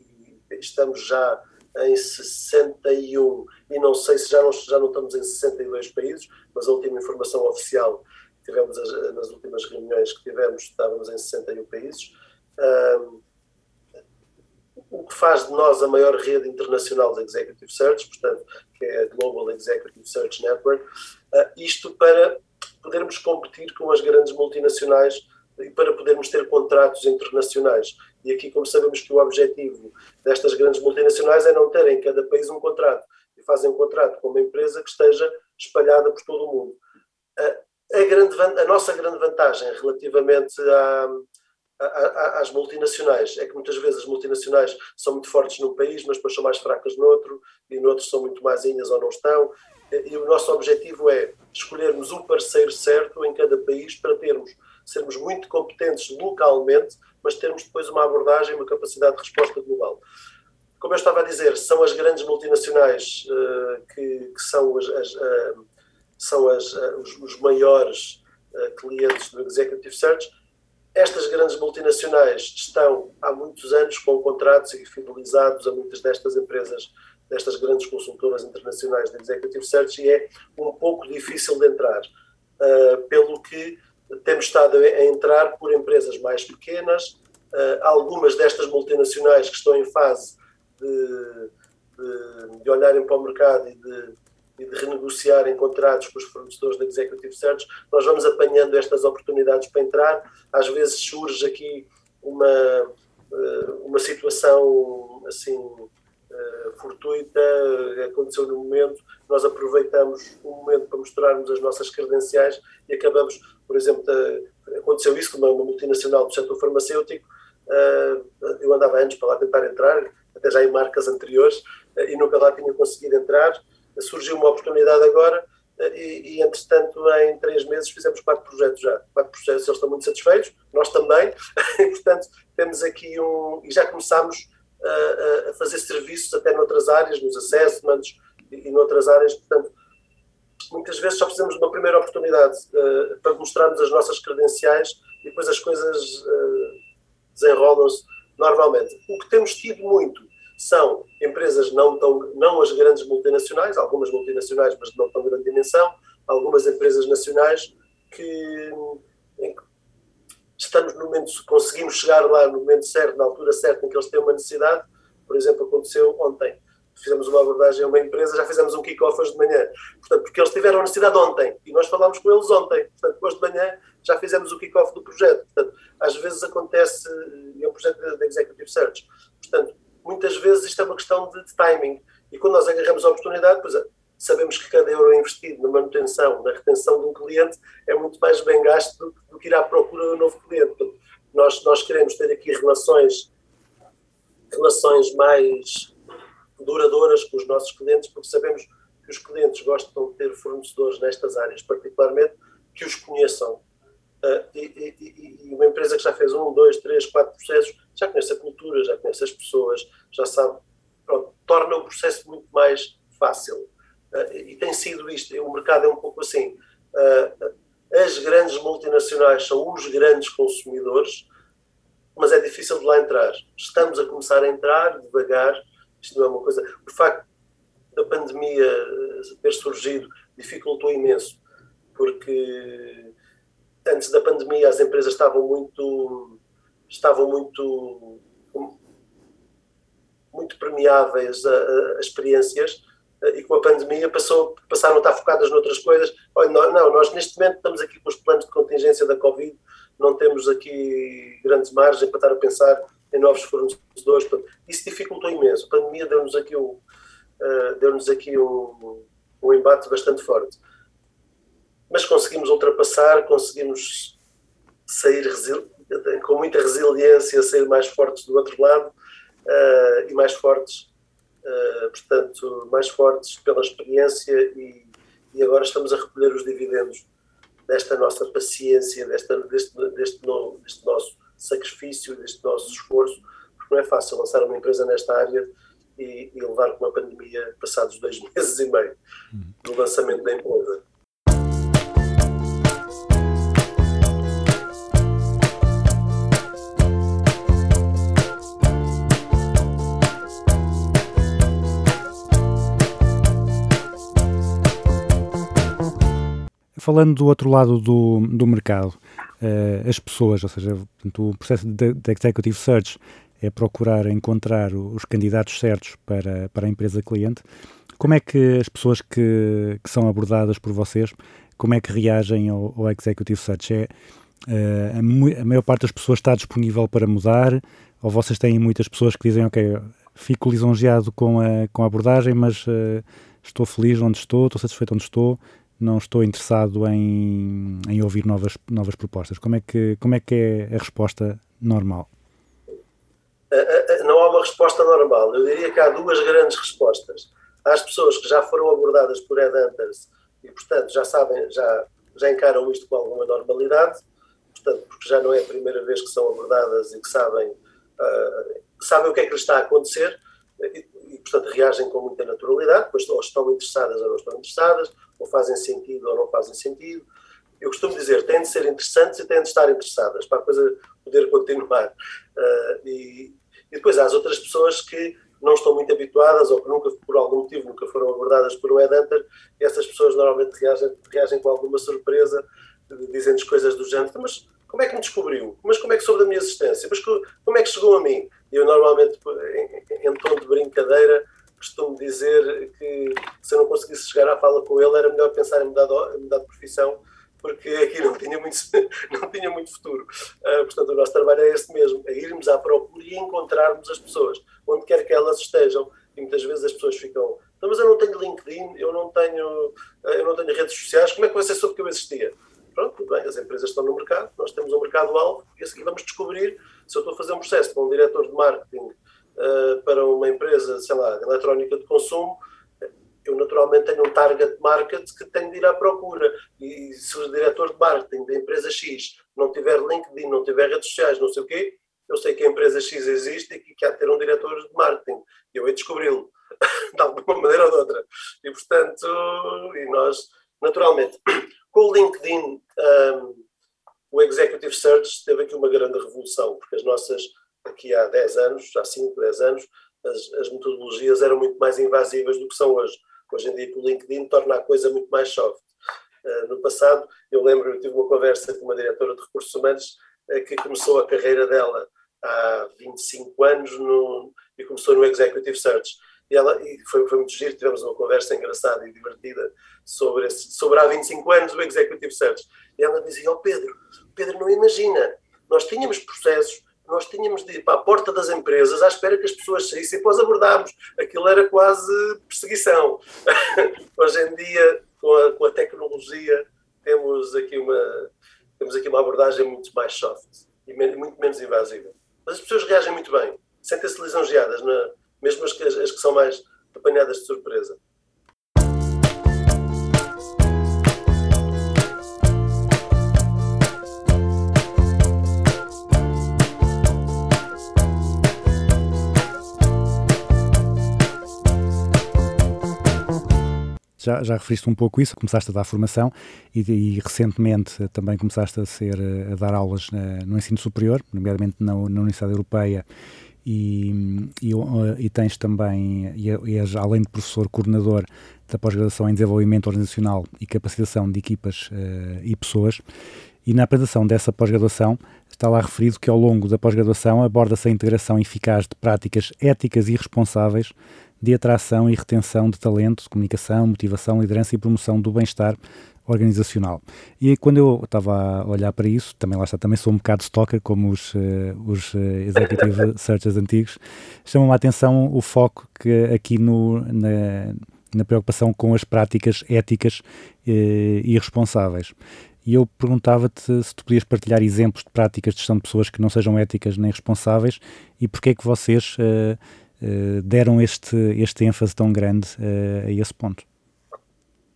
e- estamos já em 61 e não sei se já não, já não estamos em 62 países, mas a última informação oficial tivemos as- nas últimas reuniões que tivemos estávamos em 61 países. Ahm, o que faz de nós a maior rede internacional de Executive Search, portanto, que é a Global Executive Search Network, ah, isto para podermos competir com as grandes multinacionais e para podermos ter contratos internacionais. E aqui, como sabemos que o objetivo destas grandes multinacionais é não terem em cada país um contrato, e fazem um contrato com uma empresa que esteja espalhada por todo o mundo. Ah, A, grande, a nossa grande vantagem relativamente à, às multinacionais. É que muitas vezes as multinacionais são muito fortes num país, mas depois são mais fracas no outro, e no outro são muito mais inhas ou não estão. E o nosso objetivo é escolhermos o parceiro certo em cada país para termos, sermos muito competentes localmente, mas termos depois uma abordagem, uma capacidade de resposta global. Como eu estava a dizer, são as grandes multinacionais eh, que, que são, as, as, eh, são as, eh, os, os maiores eh, clientes do Executive Search, estas grandes multinacionais estão há muitos anos com contratos e fidelizados a muitas destas empresas, destas grandes consultoras internacionais de Executive Search e é um pouco difícil de entrar, uh, pelo que temos estado a entrar por empresas mais pequenas, uh, algumas destas multinacionais que estão em fase de, de, de olharem para o mercado e de, e de renegociarem contratos com os fornecedores da Executive Search, nós vamos apanhando estas oportunidades para entrar. Às vezes surge aqui uma, eh, uma situação assim eh, fortuita, aconteceu no momento, nós aproveitamos o momento para mostrarmos as nossas credenciais e acabamos, por exemplo, aconteceu isso com uma, multinacional do setor farmacêutico, eh, eu andava antes para lá tentar entrar, até já em marcas anteriores, e nunca lá tinha conseguido entrar, surgiu uma oportunidade agora eh, e, e, entretanto, em três meses fizemos quatro projetos já. Quatro projetos, eles estão muito satisfeitos, nós também, [LAUGHS] e, portanto, temos aqui um. E já começámos a, a fazer serviços até noutras áreas, nos assessments e, e noutras áreas, portanto, muitas vezes só precisamos de uma primeira oportunidade eh, para mostrarmos as nossas credenciais e depois as coisas eh, desenrolam-se normalmente. O que temos tido muito são empresas não tão, não as grandes multinacionais, algumas multinacionais, mas não tão grande dimensão, algumas empresas nacionais que, estamos no momento, conseguimos chegar lá no momento certo, na altura certa em que eles têm uma necessidade. Por exemplo, aconteceu ontem. Fizemos uma abordagem a uma empresa, já fizemos um kick-off hoje de manhã. Portanto, porque eles tiveram necessidade ontem e nós falámos com eles ontem. Portanto, hoje de manhã já fizemos o kick-off do projeto. Portanto, às vezes acontece, é um projeto de Executive Search. Portanto, muitas vezes isto é uma questão de, de timing. E quando nós agarramos a oportunidade, pois, sabemos que cada euro investido na manutenção, na retenção de um cliente, é muito mais bem gasto do, do que ir à procura de um novo cliente. Portanto, nós, nós queremos ter aqui relações, relações mais duradouras com os nossos clientes, porque sabemos que os clientes gostam de ter fornecedores nestas áreas, particularmente, que os conheçam. Uh, e, e, e, uma empresa que já fez um, dois, três, quatro processos, já conhece a cultura, já conhece as pessoas, já sabe, pronto, torna o processo muito mais fácil. Uh, e tem sido isto, o mercado é um pouco assim. Uh, as grandes multinacionais são os grandes consumidores, mas é difícil de lá entrar. Estamos a começar a entrar devagar, isto não é uma coisa. O facto da pandemia ter surgido dificultou imenso, porque antes da pandemia as empresas estavam muito estavam muito muito permeáveis a, a experiências eh, e com a pandemia passou, passaram a estar focadas noutras coisas. Olha, não, não, nós neste momento estamos aqui com os planos de contingência da Covid, não temos aqui grandes margens para estar a pensar em novos fornecedores. Portanto, Isso dificultou imenso. A pandemia deu-nos aqui um, uh, deu-nos aqui um, um embate bastante forte. Mas conseguimos ultrapassar, conseguimos sair com muita resiliência, sair mais fortes do outro lado uh, e mais fortes, uh, portanto, mais fortes pela experiência e, e agora estamos a recolher os dividendos desta nossa paciência, desta, deste, deste, no, deste nosso sacrifício, deste nosso esforço, porque não é fácil lançar uma empresa nesta área e, e levar com uma pandemia passados dois [LAUGHS] meses e meio do lançamento da empresa. Falando do outro lado do, do mercado, eh, as pessoas, ou seja, portanto, o processo de, de Executive Search é procurar encontrar os candidatos certos para, para a empresa cliente. Como é que as pessoas que, que são abordadas por vocês, como é que reagem ao, ao Executive Search? É, eh, a, a maior parte das pessoas está disponível para mudar? Ou vocês têm muitas pessoas que dizem, ok, fico lisonjeado com a, com a abordagem, mas eh, estou feliz onde estou, estou satisfeito onde estou, não estou interessado em, em ouvir novas, novas propostas. Como é, que, como é que é a resposta normal? Não há uma resposta normal. Eu diria que há duas grandes respostas. Há as pessoas que já foram abordadas por headhunters e, portanto, já sabem, já, já encaram isto com alguma normalidade, portanto, porque já não é a primeira vez que são abordadas e que sabem, uh, sabem o que é que lhes está a acontecer e, e, portanto, reagem com muita naturalidade, pois ou estão interessadas ou não estão interessadas, ou fazem sentido ou não fazem sentido. Eu costumo dizer, têm de ser interessantes e têm de estar interessadas para a coisa poder continuar. Uh, e, e depois há as outras pessoas que não estão muito habituadas ou que nunca, por algum motivo, nunca foram abordadas por um headhunter e essas pessoas normalmente reagem, reagem com alguma surpresa, dizendo coisas do género, mas como é que me descobriu? Mas como é que soube da minha existência? Mas co- como é que chegou a mim? E eu normalmente, em, em tom de brincadeira, costumo dizer que se eu não conseguisse chegar à fala com ele, era melhor pensar em mudar de, profissão, porque [LAUGHS] aqui não tinha muito, [LAUGHS] não tinha muito futuro. Uh, portanto, o nosso trabalho é este mesmo, é irmos à procura e encontrarmos as pessoas, onde quer que elas estejam. E muitas vezes as pessoas ficam, "Então, mas eu não tenho LinkedIn, eu não tenho, uh, eu não tenho redes sociais, como é que você soube que eu existia? Pronto, tudo bem, as empresas estão no mercado, nós temos um mercado-alvo e a seguir vamos descobrir se eu estou a fazer um processo para um diretor de marketing uh, para uma empresa, sei lá, eletrónica de consumo, eu naturalmente tenho um target market que tenho de ir à procura. E se o diretor de marketing da empresa X não tiver LinkedIn, não tiver redes sociais, não sei o quê, eu sei que a empresa X existe e que há de ter um diretor de marketing. Eu hei de descobri-lo, [LAUGHS] de alguma maneira ou de outra. E, portanto, e nós, naturalmente, com o LinkedIn, um, o Executive Search teve aqui uma grande revolução, porque as nossas, aqui há 10 anos, há 5, 10 anos, as, as metodologias eram muito mais invasivas do que são hoje. Hoje em dia, o LinkedIn torna a coisa muito mais soft. Uh, no passado, eu lembro, eu tive uma conversa com uma diretora de recursos humanos uh, que começou a carreira dela há 25 anos no, e começou no Executive Search. E, ela, e foi, foi muito giro, tivemos uma conversa engraçada e divertida sobre, esse, sobre há 25 anos o Executive Search. E ela dizia, oh Pedro, Pedro não imagina, nós tínhamos processos, nós tínhamos de ir para a porta das empresas à espera que as pessoas saíssem e depois abordámos. Aquilo era quase perseguição. [LAUGHS] Hoje em dia, com a, com a tecnologia, temos aqui, uma, temos aqui uma abordagem muito mais soft e muito menos invasiva. Mas as pessoas reagem muito bem, sentem-se lisonjeadas, na, mesmo as que, as que são mais apanhadas de surpresa. Já, já referiste um pouco isso, começaste a dar formação e, e recentemente também começaste a, ser, a dar aulas uh, no ensino superior, nomeadamente na, na Universidade Europeia e, e, e, tens também, e és além de professor, coordenador da pós-graduação em desenvolvimento organizacional e capacitação de equipas uh, e pessoas. E na apresentação dessa pós-graduação está lá referido que ao longo da pós-graduação aborda-se a integração eficaz de práticas éticas e responsáveis de atração e retenção de talento, comunicação, motivação, liderança e promoção do bem-estar organizacional. E quando eu estava a olhar para isso, também lá está, também sou um bocado stalker, como os, uh, os uh, executive [LAUGHS] searchers antigos, chamou-me a atenção o foco que aqui no, na, na preocupação com as práticas éticas uh, e responsáveis. E eu perguntava-te se tu podias partilhar exemplos de práticas de gestão de pessoas que não sejam éticas nem responsáveis e porque é que vocês deram este, este ênfase tão grande a esse ponto.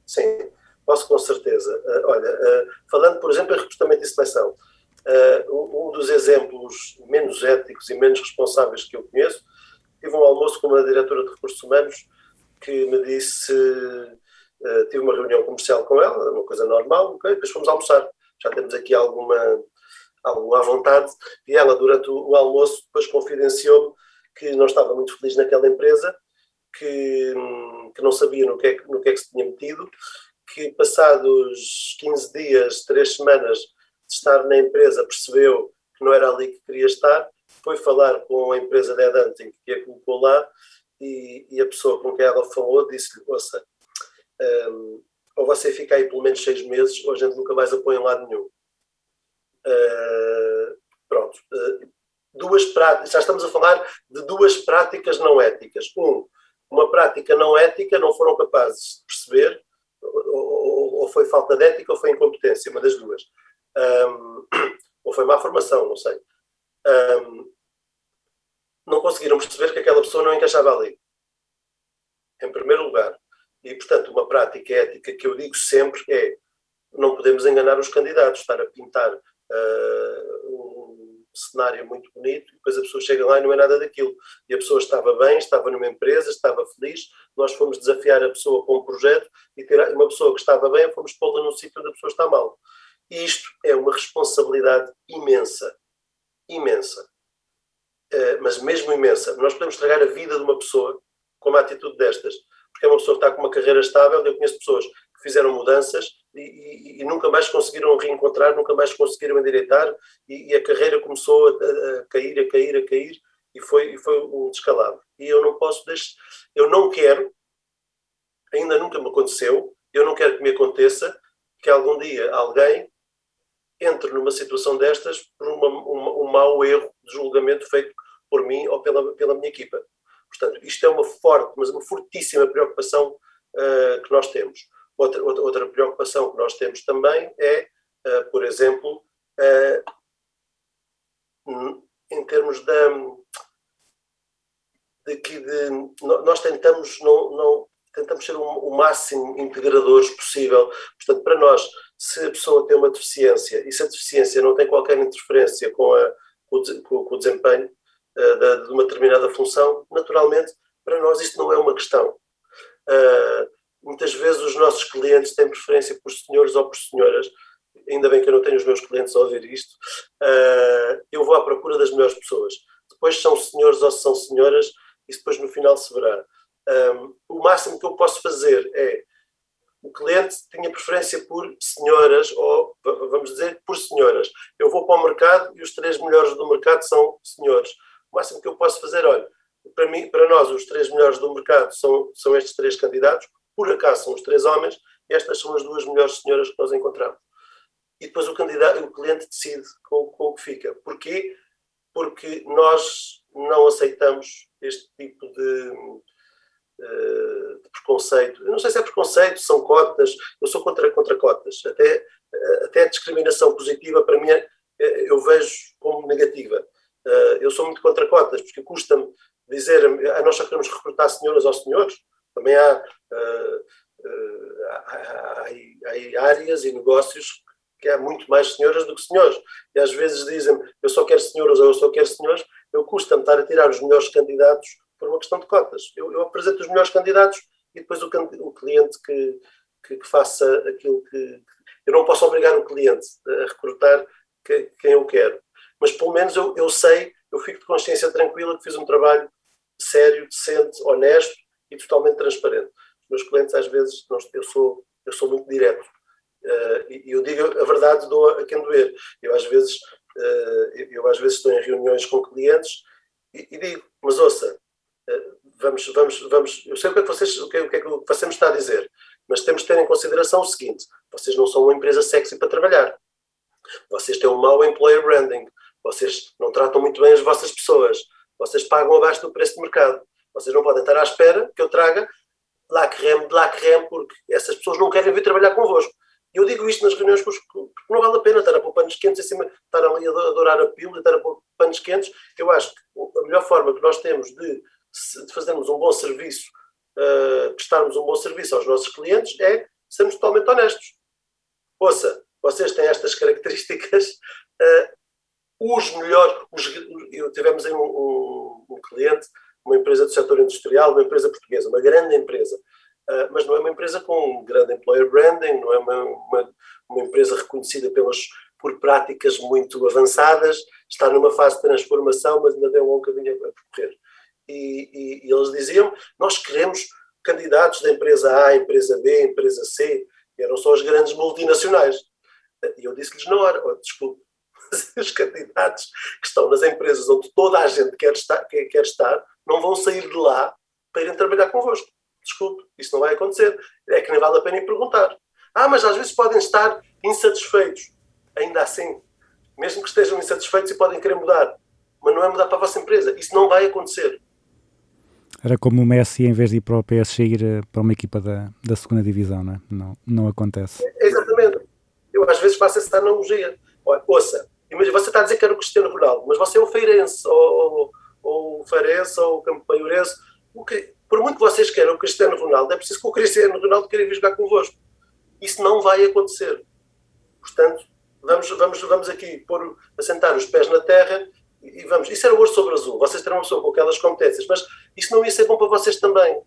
Sim, Posso com certeza. Uh, olha, uh, falando, por exemplo, em recrutamento e seleção, uh, um dos exemplos menos éticos e menos responsáveis que eu conheço, tive um almoço com uma diretora de recursos humanos que me disse, tive uma reunião comercial com ela, uma coisa normal, okay, depois fomos almoçar. Já temos aqui alguma, alguma à vontade. E ela, durante o, o almoço, depois confidenciou-me que não estava muito feliz naquela empresa, que, que não sabia no que, é, no que é que se tinha metido que passados 15 dias, 3 semanas de estar na empresa, percebeu que não era ali que queria estar, foi falar com a empresa de headhunting que a colocou lá e, e, a pessoa com quem ela falou disse-lhe, ouça, um, ou você fica aí pelo menos seis meses ou a gente nunca mais apoia em lado nenhum. Uh, pronto. Uh, duas práticas, já estamos a falar de duas práticas não éticas. Um, uma prática não ética não foram capazes de perceber ou, ou, foi falta de ética ou foi incompetência, uma das duas. Um, [CLEARS THROAT] ou foi má formação, não sei. Um, não conseguiram perceber que aquela pessoa não encaixava ali. Em primeiro lugar. E, portanto, uma prática ética que eu digo sempre é não podemos enganar os candidatos, estar a pintar uh, cenário muito bonito e depois a pessoa chega lá e não é nada daquilo. E a pessoa estava bem, estava numa empresa, estava feliz, nós fomos desafiar a pessoa com um projeto e ter uma pessoa que estava bem, fomos pô-la num sítio onde a pessoa está mal. E isto é uma responsabilidade imensa, imensa, uh, mas mesmo imensa. Nós podemos estragar a vida de uma pessoa com uma atitude destas, porque é uma pessoa que está com uma carreira estável, eu conheço pessoas fizeram mudanças e, e, e nunca mais conseguiram reencontrar, nunca mais conseguiram endireitar e, e a carreira começou a, a, cair, a cair, a cair e foi, foi um descalabro. E eu não posso deixar, eu não quero, ainda nunca me aconteceu, eu não quero que me aconteça que algum dia alguém entre numa situação destas por uma, uma, um mau erro de julgamento feito por mim ou pela, pela minha equipa. Portanto, isto é uma forte, mas uma fortíssima preocupação uh, que nós temos. Outra, outra, outra, preocupação que nós temos também é, uh, por exemplo, uh, em termos da, de que de, nós tentamos não, não tentamos ser o, o, máximo integradores possível. Portanto, para nós, se a pessoa tem uma deficiência e se a deficiência não tem qualquer interferência com, a, com, o, desempenho da, de uma determinada função, naturalmente, para nós isto não é uma questão. Muitas vezes os nossos clientes têm preferência por senhores ou por senhoras, ainda bem que eu não tenho os meus clientes a ouvir isto, uh, eu vou à procura das melhores pessoas. Depois são senhores ou são senhoras, isso depois no final se verá. Um, o máximo que eu posso fazer é o cliente tinha preferência por senhoras, ou vamos dizer, por senhoras. Eu vou para o mercado e os três melhores do mercado são senhores. O máximo que eu posso fazer, olha, para, mim, para nós, os três melhores do mercado são, são estes três candidatos, por acaso são os três homens, estas são as duas melhores senhoras que nós encontramos. E depois o candidato, o cliente decide com, com o que fica. Porquê? Porque nós não aceitamos este tipo de, eh, de preconceito. Eu não sei se é preconceito, são cotas, eu sou contra, contra cotas. Até, eh, até a discriminação positiva, para mim, é, é, eu vejo como negativa. Eh, eu sou muito contra cotas, porque custa-me dizer, ah, nós só queremos recrutar senhoras ou senhores. Também há, há, há áreas e negócios que há muito mais senhoras do que senhores. E às vezes dizem eu só quero senhoras ou eu só quero senhores, eu custa-me estar a tirar os melhores candidatos por uma questão de cotas. Eu, eu, apresento os melhores candidatos e depois o, o cliente que, que, que faça aquilo que. que- Eu não posso obrigar o cliente a recrutar que- quem eu quero, mas pelo menos eu, eu sei, eu fico de consciência tranquila que fiz um trabalho sério, decente, honesto e totalmente transparente. Os meus clientes, às vezes, eu sou, eu sou muito direto. Eh, e eu digo a verdade, dou a quem doer. Eu, às vezes, eh, eu, às vezes estou em reuniões com clientes e, e digo, mas ouça, eh, vamos, vamos, vamos, eu sei o que é que vocês, o que, é- o que é que você me está a dizer, mas temos de ter em consideração o seguinte, vocês não são uma empresa sexy para trabalhar. Vocês têm um mau employer branding, vocês não tratam muito bem as vossas pessoas, vocês pagam abaixo do preço de mercado. Vocês não podem estar à espera que eu traga lá creme de creme, porque essas pessoas não querem vir trabalhar convosco. E eu digo isto nas reuniões porque não vale a pena estar a pôr panos quentes em cima, estar ali a adorar a pílula, estar a pôr panos quentes. Eu acho que a melhor forma que nós temos de, de fazermos um bom serviço, uh, prestarmos um bom serviço aos nossos clientes, é sermos totalmente honestos. Ouça, vocês têm estas [LAUGHS] características, uh, os melhores, os, tivemos aí um, um- um cliente, uma empresa do setor industrial, uma empresa portuguesa, uma grande empresa, Uh, mas não é uma empresa com um grande employer branding, não é uma, uma, uma empresa reconhecida pelas, por práticas muito avançadas, está numa fase de transformação, mas ainda tem um longo caminho a percorrer. E, e- e eles diziam: Nós queremos candidatos da empresa A, empresa B, empresa C, eram só as grandes multinacionais. E eu disse-lhes hora: oh, Desculpe, [LAUGHS] os candidatos que estão nas empresas onde toda a gente quer estar, quer, estar não vão sair de lá para irem trabalhar convosco. Desculpe, isso não vai acontecer. É que nem vale a pena ir perguntar. Ah, mas às vezes podem estar insatisfeitos. Ainda assim, mesmo que estejam insatisfeitos e podem querer mudar, mas não é mudar para a vossa empresa. Isso não vai acontecer. Era como o Messi, em vez de ir para o PSG, ir eh, para uma equipa da, da segunda divisão, não é? Não, não acontece. Exatamente. Eu às vezes faço essa analogia. Olha, ouça, você está a dizer que era o Cristiano Ronaldo, mas você é o Feirense, ou, ou o Feirense, ou o Campeiorense. O que, por muito que vocês queiram o Cristiano Ronaldo, é preciso que o Cristiano Ronaldo queira vir jogar convosco. Isso não vai acontecer. Portanto, vamos, vamos, vamos aqui pôr, assentar os pés na terra e vamos. Isso era o ouro sobre azul. Vocês terão uma pessoa com aquelas competências, mas isso não ia ser bom para vocês também.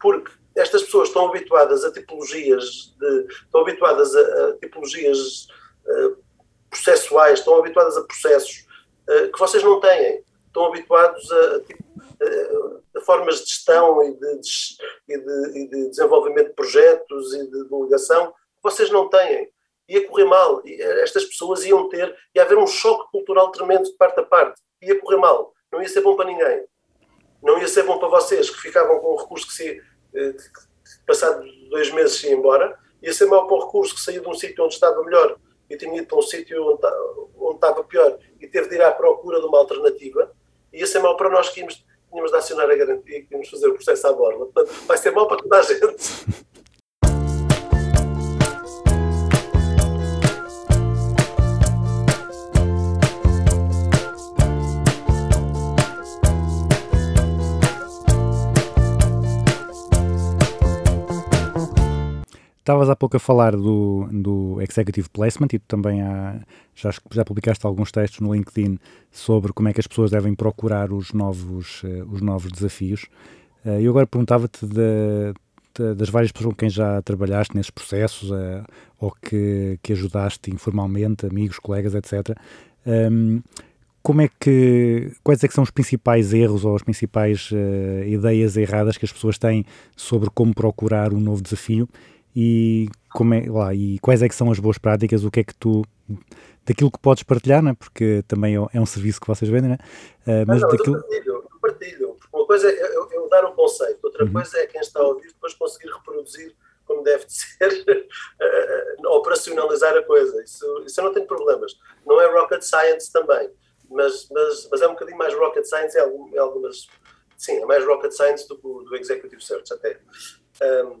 Porque estas pessoas estão habituadas a tipologias, de, estão habituadas a, a tipologias eh, processuais, estão habituadas a processos eh, que vocês não têm. Estão habituados a, a, tipo, a- a formas de gestão e de, e de- e de desenvolvimento de projetos e de delegação que vocês não têm. Ia correr mal. E Estas pessoas iam ter, ia haver um choque cultural tremendo de parte a parte. Ia correr mal. Não ia ser bom para ninguém. Não ia ser bom para vocês que ficavam com um recurso que se, eh, que, passado dois meses se ia embora. Ia ser mau para o recurso que saiu de um sítio onde estava melhor e tinha ido para um sítio onde, ta- onde estava pior e teve de ir à procura de uma alternativa. Ia ser mau para nós que tínhamos de acionar a garantia que íamos fazer o processo à borla. Portanto, vai ser mau para toda a gente. [LAUGHS] Estavas há pouco a falar do, do Executive Placement e tu também há, já, já publicaste alguns textos no LinkedIn sobre como é que as pessoas devem procurar os novos, eh, os novos desafios. Eh, eu agora perguntava-te da- da- das várias pessoas com quem já trabalhaste nesses processos eh, ou que, que ajudaste informalmente, amigos, colegas, etc. Ehm, como é que, quais é que são os principais erros ou as principais eh, ideias erradas que as pessoas têm sobre como procurar um novo desafio e, como é, lá, e quais é que são as boas práticas, o que é que tu, daquilo que podes partilhar, não é? porque também é, é um serviço que vocês vendem, não é? Eh, mas não, daquilo, eu partilho, eu partilho. Uma coisa é eu, eu dar o conceito, outra Uhum. coisa é quem está a ouvir depois conseguir reproduzir como deve de [LAUGHS] ser, eh, operacionalizar a coisa. Isso, isso eu não tenho problemas. Não é rocket science também, mas, mas, mas é um bocadinho mais rocket science em, algum- em algumas. Sim, é mais rocket science do que do executive search até. Um,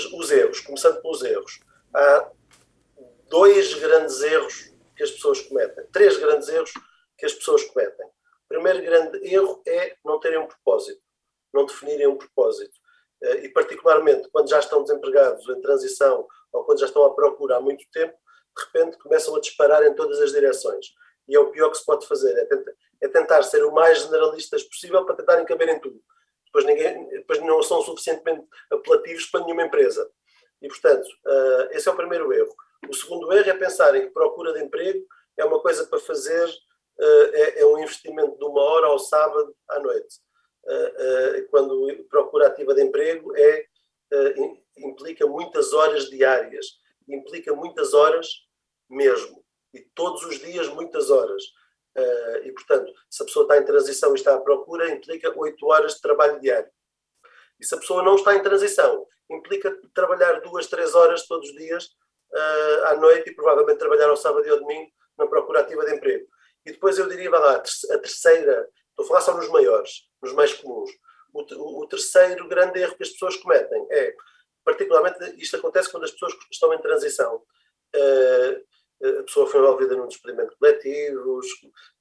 os, os, os erros, começando pelos erros. Há dois grandes erros que as pessoas cometem, três grandes erros que as pessoas cometem. O primeiro grande erro é não terem um propósito, não definirem um propósito. Eh, E, particularmente, quando já estão desempregados, em transição, ou quando já estão à procura há muito tempo, de repente começam a disparar em todas as direções. E é o pior que se pode fazer, é tentar, é tentar ser o mais generalistas possível para tentarem caber em tudo. depois, ninguém, depois não são suficientemente apelativos para nenhuma empresa. E, portanto, uh, esse é o primeiro erro. O segundo erro é pensar em que procura de emprego é uma coisa para fazer, uh, é, é, um investimento de uma hora ao sábado à noite. Uh, quando procura ativa de emprego é, implica muitas horas diárias, implica muitas horas mesmo, e todos os dias muitas horas. e, portanto, se a pessoa está em transição e está à procura, implica oito horas de trabalho diário. E se a pessoa não está em transição, implica trabalhar duas, três horas todos os dias uh, à noite e provavelmente trabalhar ao sábado e ao domingo na procura ativa de emprego. E depois eu diria, vai lá, a terceira, estou a falar só nos maiores, nos mais comuns. O, o terceiro grande erro que as pessoas cometem é, particularmente, isto acontece quando as pessoas estão em transição. Uh, a pessoa foi envolvida num despedimento coletivo,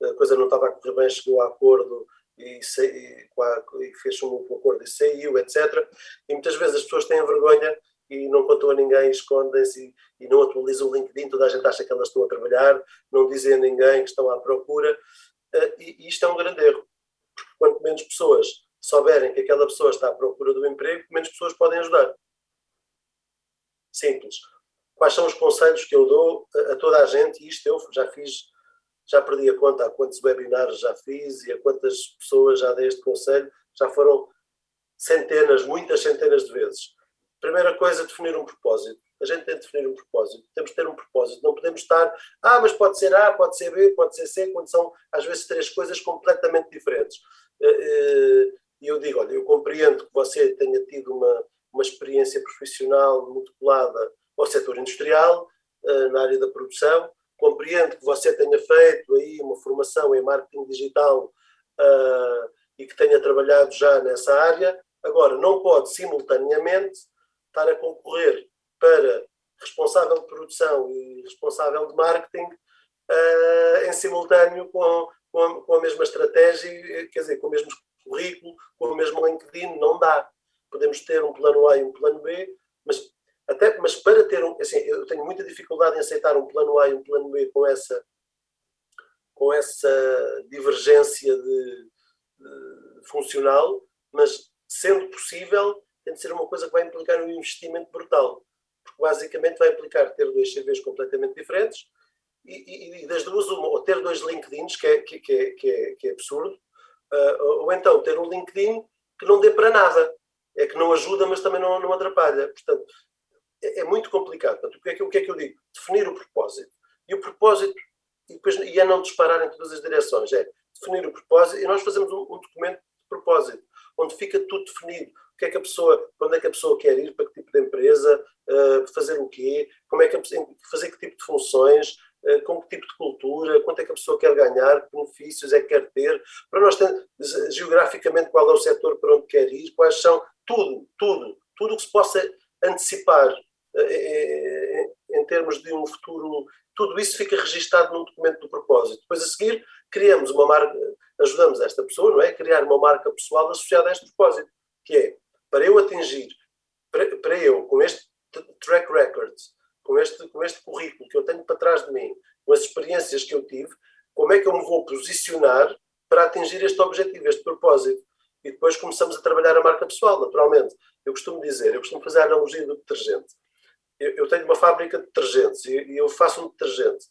a coisa não estava a correr bem, chegou a acordo e, e fez um acordo e saiu, etc. E muitas vezes as pessoas têm vergonha e não contam a ninguém, escondem-se e, não atualizam o LinkedIn, toda a gente acha que elas estão a trabalhar, não dizem a ninguém que estão à procura. Uh, e, e isto é um grande erro, porque quanto menos pessoas souberem que aquela pessoa está à procura do emprego, menos pessoas podem ajudar. Simples. Quais são os conselhos que eu dou a, a toda a gente? E isto eu já fiz já perdi a conta a quantos webinars já fiz e a quantas pessoas já dei este conselho, já foram centenas, muitas centenas de vezes. Primeira coisa, definir um propósito. A gente tem de definir um propósito. Temos de ter um propósito. Não podemos estar, ah, mas pode ser A, pode ser B, pode ser C, quando são, às vezes, três coisas completamente diferentes. Eh, eh, e eu digo, olha, eu compreendo que você tenha tido uma, uma experiência profissional muito colada ao setor industrial, eh, na área da produção, compreendo que você tenha feito aí uma formação em marketing digital e que tenha trabalhado já nessa área. Agora, não pode simultaneamente estar a concorrer para responsável de produção e responsável de marketing uh, em simultâneo com, com a, com, a, mesma estratégia, quer dizer, com o mesmo currículo, com o mesmo LinkedIn, não dá. Podemos ter um plano A e um plano B, mas até, mas para ter um, assim, eu tenho muita dificuldade em aceitar um plano A e um plano B com essa, com essa divergência de, de funcional, mas sendo possível, tem de ser uma coisa que vai implicar um investimento brutal. Porque basicamente vai implicar ter dois CVs completamente diferentes e, e, e das duas, uma, ou ter dois LinkedIns, que é, que, que é, que é, que é absurdo, uh, ou então ter um LinkedIn que não dê para nada. É que não ajuda, mas também não, não atrapalha. Portanto, é, é muito complicado. Portanto, o que, é que, o que é que eu digo? Definir o propósito. E o propósito, e, depois, e é não disparar em todas as direções, é definir o propósito, e nós fazemos um, um documento de propósito, onde fica tudo definido. Que é que a pessoa, onde é que a pessoa quer ir, para que tipo de empresa, uh, fazer o quê, como é que a, fazer que tipo de funções, uh, com que tipo de cultura, quanto é que a pessoa quer ganhar, que benefícios é que quer ter, para nós ter, geograficamente qual é o setor para onde quer ir, quais são, tudo, tudo, tudo o que se possa antecipar eh, em termos de um futuro, tudo isso fica registado num documento do propósito. Depois a seguir criamos uma marca, ajudamos esta pessoa, não é? A criar uma marca pessoal associada a este propósito, que é para eu atingir, para, para eu, com este track record, com este, com este currículo que eu tenho para trás de mim, com as experiências que eu tive, como é que eu me vou posicionar para atingir este objetivo, este propósito? E depois começamos a trabalhar a marca pessoal, naturalmente. Eu costumo dizer, eu costumo fazer a analogia do detergente eu, eu tenho uma fábrica de detergentes e, e eu faço um detergente.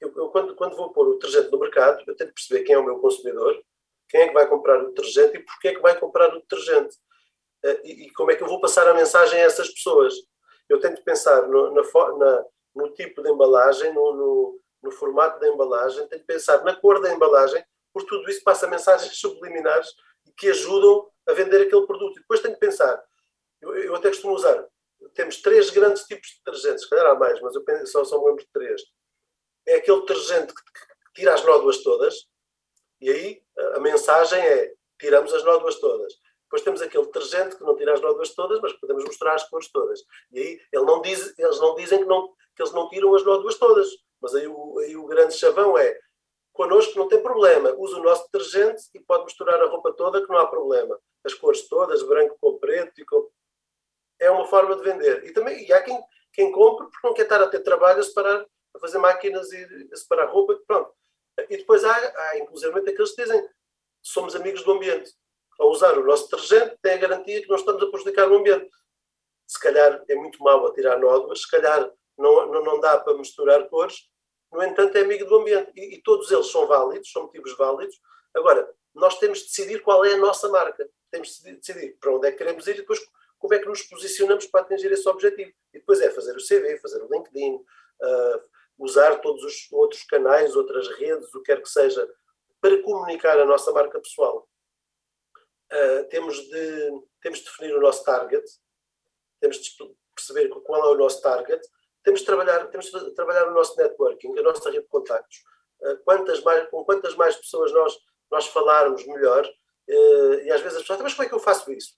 Eu, eu, quando, quando vou pôr o detergente no mercado, eu tenho que perceber quem é o meu consumidor, quem é que vai comprar o detergente e porquê é que vai comprar o detergente. Uh, e, como é que eu vou passar a mensagem a essas pessoas. Eu tenho que pensar no, na, na, no tipo de embalagem, no, no, no, formato da embalagem, tenho pensar na cor da embalagem, por tudo isso passa mensagens subliminares que ajudam a vender aquele produto. E depois tenho que pensar, eu, eu até costumo usar temos três grandes tipos de detergentes, se calhar há mais, mas eu penso, só, só me de três. É aquele detergente que, que tira as nódoas todas, e aí a, a mensagem é tiramos as nódoas todas. Depois temos aquele detergente que não tira as nódoas todas, mas podemos mostrar as cores todas. E aí ele não diz, eles não dizem que, não, que eles não tiram as nódoas todas. Mas aí o, aí o grande chavão é connosco não tem problema, usa o nosso detergente e pode misturar a roupa toda que não há problema. As cores todas, branco com preto e com é uma forma de vender. E também e há quem, quem compre porque não quer estar a ter trabalho a separar, a fazer máquinas e a separar roupa, pronto. E depois há, há inclusive aqueles que dizem somos amigos do ambiente. Ao usar o nosso detergente, tem a garantia que não estamos a prejudicar o ambiente. Se calhar é muito mau tirar nódoas, se calhar não, não, não dá para misturar cores, no entanto é amigo do ambiente. E, e todos eles são válidos, são motivos válidos. Agora, nós temos de decidir qual é a nossa marca. Temos de decidir para onde é que queremos ir e depois como é que nos posicionamos para atingir esse objetivo. E depois é fazer o CV, fazer o LinkedIn, uh, usar todos os outros canais, outras redes, o que quer que seja, para comunicar a nossa marca pessoal. Uh, temos, de, temos de definir o nosso target, temos de perceber qual é o nosso target, temos de trabalhar, temos de trabalhar o nosso networking, a nossa rede de contactos. Uh, quantas mais, com quantas mais pessoas nós, nós falarmos, melhor. Uh, e às vezes as pessoas, mas como é que eu faço isso?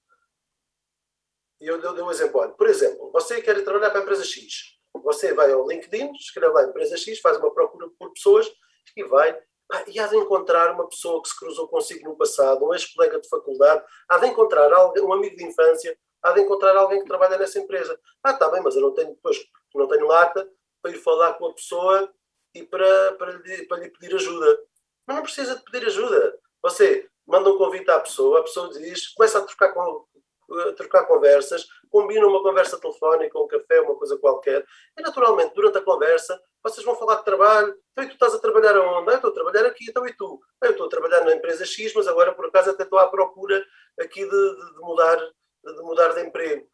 E eu dou um exemplo. Olha, por exemplo, você quer trabalhar para a empresa X. Você vai ao LinkedIn, escreve lá empresa X, faz uma procura por pessoas e vai ah, e há de encontrar uma pessoa que se cruzou consigo no passado, um ex-colega de faculdade, há de encontrar alguém, um amigo de infância, há de encontrar alguém que trabalha nessa empresa. Ah, está bem, mas eu não tenho depois, não tenho lata para ir falar com a pessoa e para, para, lhe, para lhe pedir ajuda. Mas não precisa de pedir ajuda. Você manda um convite à pessoa, a pessoa diz, começa a trocar, a trocar conversas, combina uma conversa telefónica, um café, uma coisa qualquer, e naturalmente, durante a conversa, vocês vão falar de trabalho. Então, e tu estás a trabalhar aonde? Ah, estou a trabalhar aqui, então e tu? Ah, eu estou a trabalhar na empresa X, mas agora por acaso até estou à procura aqui de, de, de mudar, de mudar de emprego.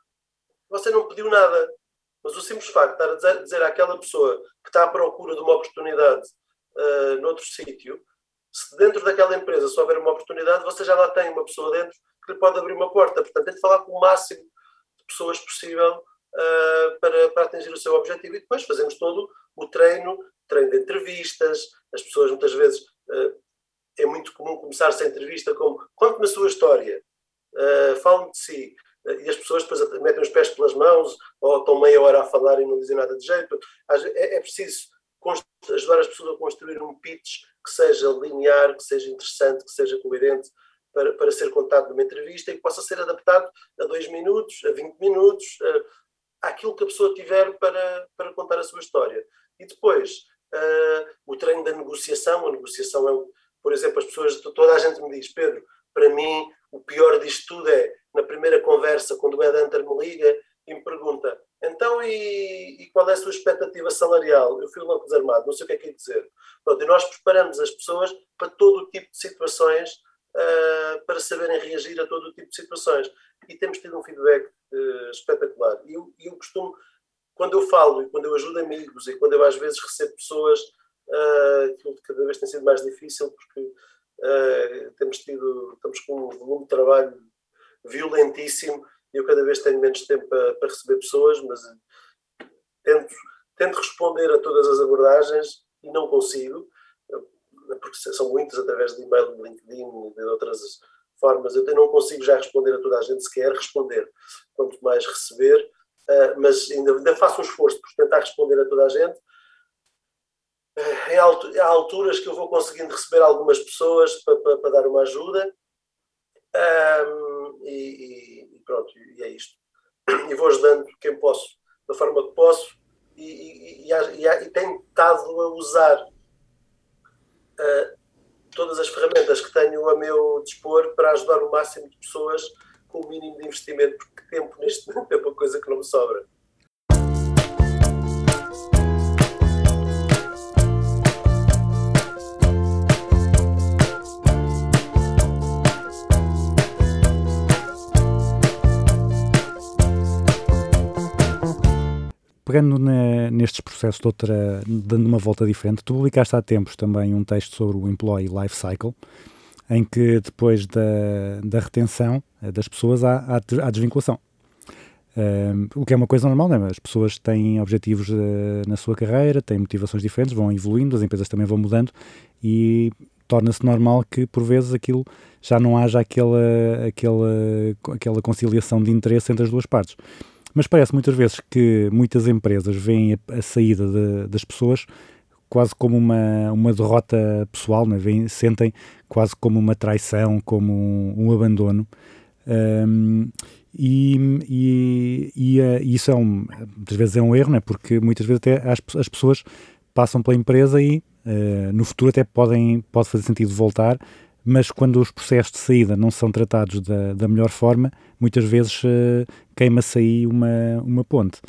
Você não pediu nada, mas o simples facto de estar a dizer, àquela pessoa que está à procura de uma oportunidade uh, noutro sítio, se dentro daquela empresa só houver uma oportunidade, você já lá tem uma pessoa dentro que lhe pode abrir uma porta. Portanto, tem de falar com o máximo pessoas possível uh, para, para atingir o seu objetivo. E depois fazemos todo o treino, treino de entrevistas. As pessoas muitas vezes uh, é muito comum começar essa entrevista como conte-me a sua história, uh, fale-me de si. E as pessoas depois metem os pés pelas mãos ou estão meia hora a falar e não dizem nada de jeito. É, é preciso ajudar as pessoas a construir um pitch que seja linear, que seja interessante, que seja coerente para, para ser contado numa entrevista e que possa ser adaptado a dois minutos, a 20 minutos, a, àquilo que a pessoa tiver para, para contar a sua história. E depois, uh, o treino da negociação, a negociação é, por exemplo, as pessoas, toda a gente me diz, Pedro, para mim o pior disto tudo é, na primeira conversa, quando o Ed Hunter me liga e me pergunta, então e, e qual é a sua expectativa salarial? Eu fui logo desarmado, não sei o que é que é dizer. Pronto, e nós preparamos as pessoas para todo o tipo de situações uh, para saberem reagir a todo o tipo de situações. E temos tido um feedback uh, espetacular. E eu, eu, costumo, quando eu falo e quando eu ajudo amigos e quando eu às vezes recebo pessoas, uh, aquilo cada vez tem sido mais difícil porque temos tido, estamos com um volume de trabalho violentíssimo e eu cada vez tenho menos tempo para, para receber pessoas, mas tento, tento responder a todas as abordagens e não consigo porque são muitas através de e-mail, de LinkedIn de outras formas. Eu não consigo já responder a toda a gente sequer responder, quanto mais receber, uh, mas ainda, ainda, faço um esforço por tentar responder a toda a gente. Uh, há alturas que eu vou conseguindo receber algumas pessoas para, para, para dar uma ajuda um, e, e, pronto, e é isto. E vou ajudando quem posso, da forma que posso, e, e, e, e tenho estado a usar uh, todas as ferramentas que tenho a meu dispor para ajudar o máximo de pessoas com o mínimo de investimento, porque tempo neste momento é uma coisa que não me sobra. Pegando na, nestes processos outra, dando uma volta diferente, tu publicaste há tempos também um texto sobre o Employee Life Cycle, em que depois da, da retenção eh, das pessoas há, há, há desvinculação. Um, o que é uma coisa normal, não é? As pessoas têm objetivos uh, na sua carreira, têm motivações diferentes, vão evoluindo, as empresas também vão mudando e torna-se normal que por vezes aquilo já não haja aquela, aquela, aquela conciliação de interesse entre as duas partes. Mas parece muitas vezes que muitas empresas veem a, a saída de, das pessoas quase como uma, uma derrota pessoal, né? Sentem quase como uma traição, como um, um abandono. Um, e, e, e, uh, isso é um, muitas vezes é um erro, né? porque muitas vezes até as, as pessoas passam pela empresa e uh, no futuro até podem, pode fazer sentido voltar, mas quando os processos de saída não são tratados da, da melhor forma, muitas vezes uh, queima-se aí uma, uma ponte.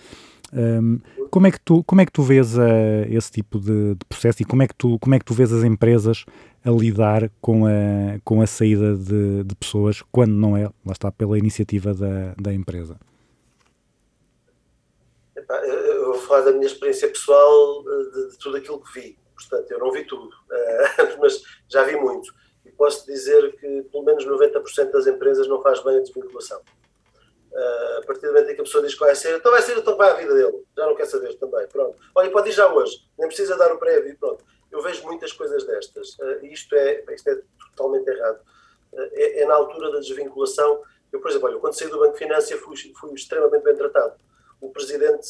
Um, como, é que tu, como é que tu vês uh, esse tipo de, de, processo e como é, que tu, como é que tu vês as empresas a lidar com a, com a saída de, de pessoas quando não é, lá está, pela iniciativa da, da empresa? Epá, eu vou falar da minha experiência pessoal de, de, tudo aquilo que vi. Portanto, eu não vi tudo, uh, [LAUGHS] mas já vi muito. Posso dizer que pelo menos 90% das empresas não faz bem a desvinculação. Uh, a partir do momento em que a pessoa diz que vai ser, então vai ser, então vai à vida dele. Já não quer saber também. Pronto. Olha, pode ir já hoje, nem precisa dar o prévio. Pronto. Eu vejo muitas coisas destas. Uh, e isto é, isto é totalmente errado. Uh, é, é, na altura da desvinculação. Eu, por exemplo, olha, quando saí do Banco de Finança fui, fui extremamente bem tratado. O presidente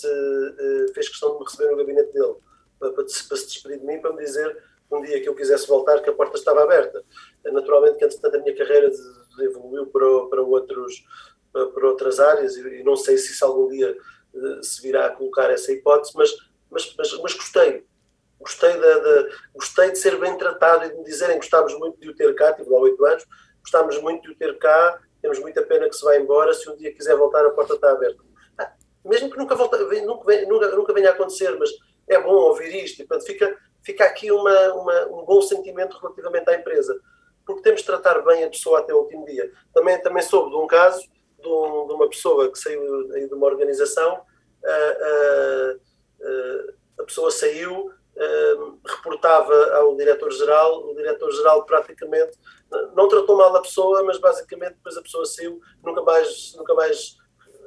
fez questão de me receber no gabinete dele para, para, para se despedir de mim, para me dizer um dia que eu quisesse voltar que a porta estava aberta. Naturalmente que, entretanto, a minha carreira evoluiu para, para outros para outras áreas e não sei se isso algum dia eh, se virá a colocar essa hipótese, mas, mas, mas, mas gostei. Gostei, da, da, gostei de ser bem tratado e de me dizerem gostávamos muito de o ter cá, tive lá oito anos, gostávamos muito de o ter cá, temos muita pena que se vá embora, se um dia quiser voltar a porta está aberta. Ah, mesmo que nunca, volta, nunca, nunca, nunca venha a acontecer, mas é bom ouvir isto e portanto, fica, fica aqui uma, uma, um bom sentimento relativamente à empresa, porque temos de tratar bem a pessoa até o último dia. Também, também soube de um caso de, um, de uma pessoa que saiu de uma organização, uh, uh, a pessoa saiu, reportava ao diretor-geral, o diretor-geral praticamente não tratou mal a pessoa, mas basicamente depois a pessoa saiu, nunca mais, nunca mais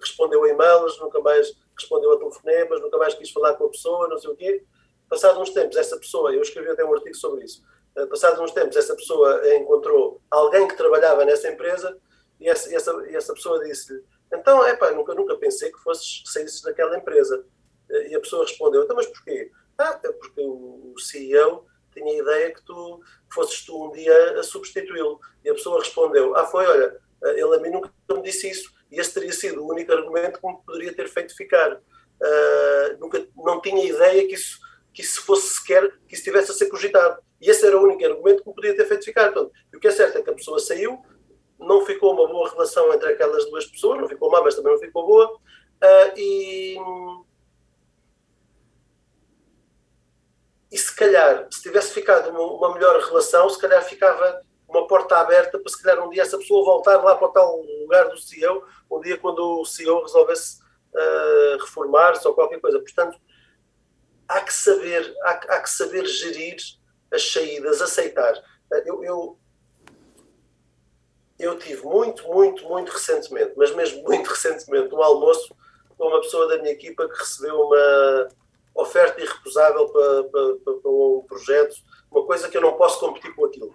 respondeu a e-mails, nunca mais respondeu a telefonemas, nunca mais quis falar com a pessoa, não sei o quê. Passados uns tempos, essa pessoa, eu escrevi até um artigo sobre isso, passados uns tempos, essa pessoa encontrou alguém que trabalhava nessa empresa e essa, essa, essa pessoa disse-lhe: Então, é pá, nunca, nunca pensei que fosses saísse daquela empresa. E a pessoa respondeu: Então, mas porquê? Ah, é porque o CEO tinha a ideia que tu fosses tu um dia a substituí-lo. E a pessoa respondeu: Ah, foi, olha, ele a mim nunca me disse isso. E esse teria sido o único argumento que me poderia ter feito ficar. Uh, nunca, não tinha ideia que isso, que isso fosse sequer, que isso tivesse a ser cogitado. E esse era o único argumento que me podia ter feito ficar. Portanto, o que é certo é que a pessoa saiu, não ficou uma boa relação entre aquelas duas pessoas, não ficou má, mas também não ficou boa. Uh, e, e se calhar, se tivesse ficado uma, uma, melhor relação, se calhar ficava uma porta aberta para se calhar um dia essa pessoa voltar lá para o tal lugar do CEO, um dia quando o CEO resolvesse uh, reformar-se ou qualquer coisa. Portanto, há que saber, há, há que saber gerir as saídas, aceitar. Eu, eu, eu tive muito, muito, muito recentemente, mas mesmo muito recentemente, um almoço com uma pessoa da minha equipa que recebeu uma oferta irrecusável para, para, para, um projeto, uma coisa que eu não posso competir com aquilo.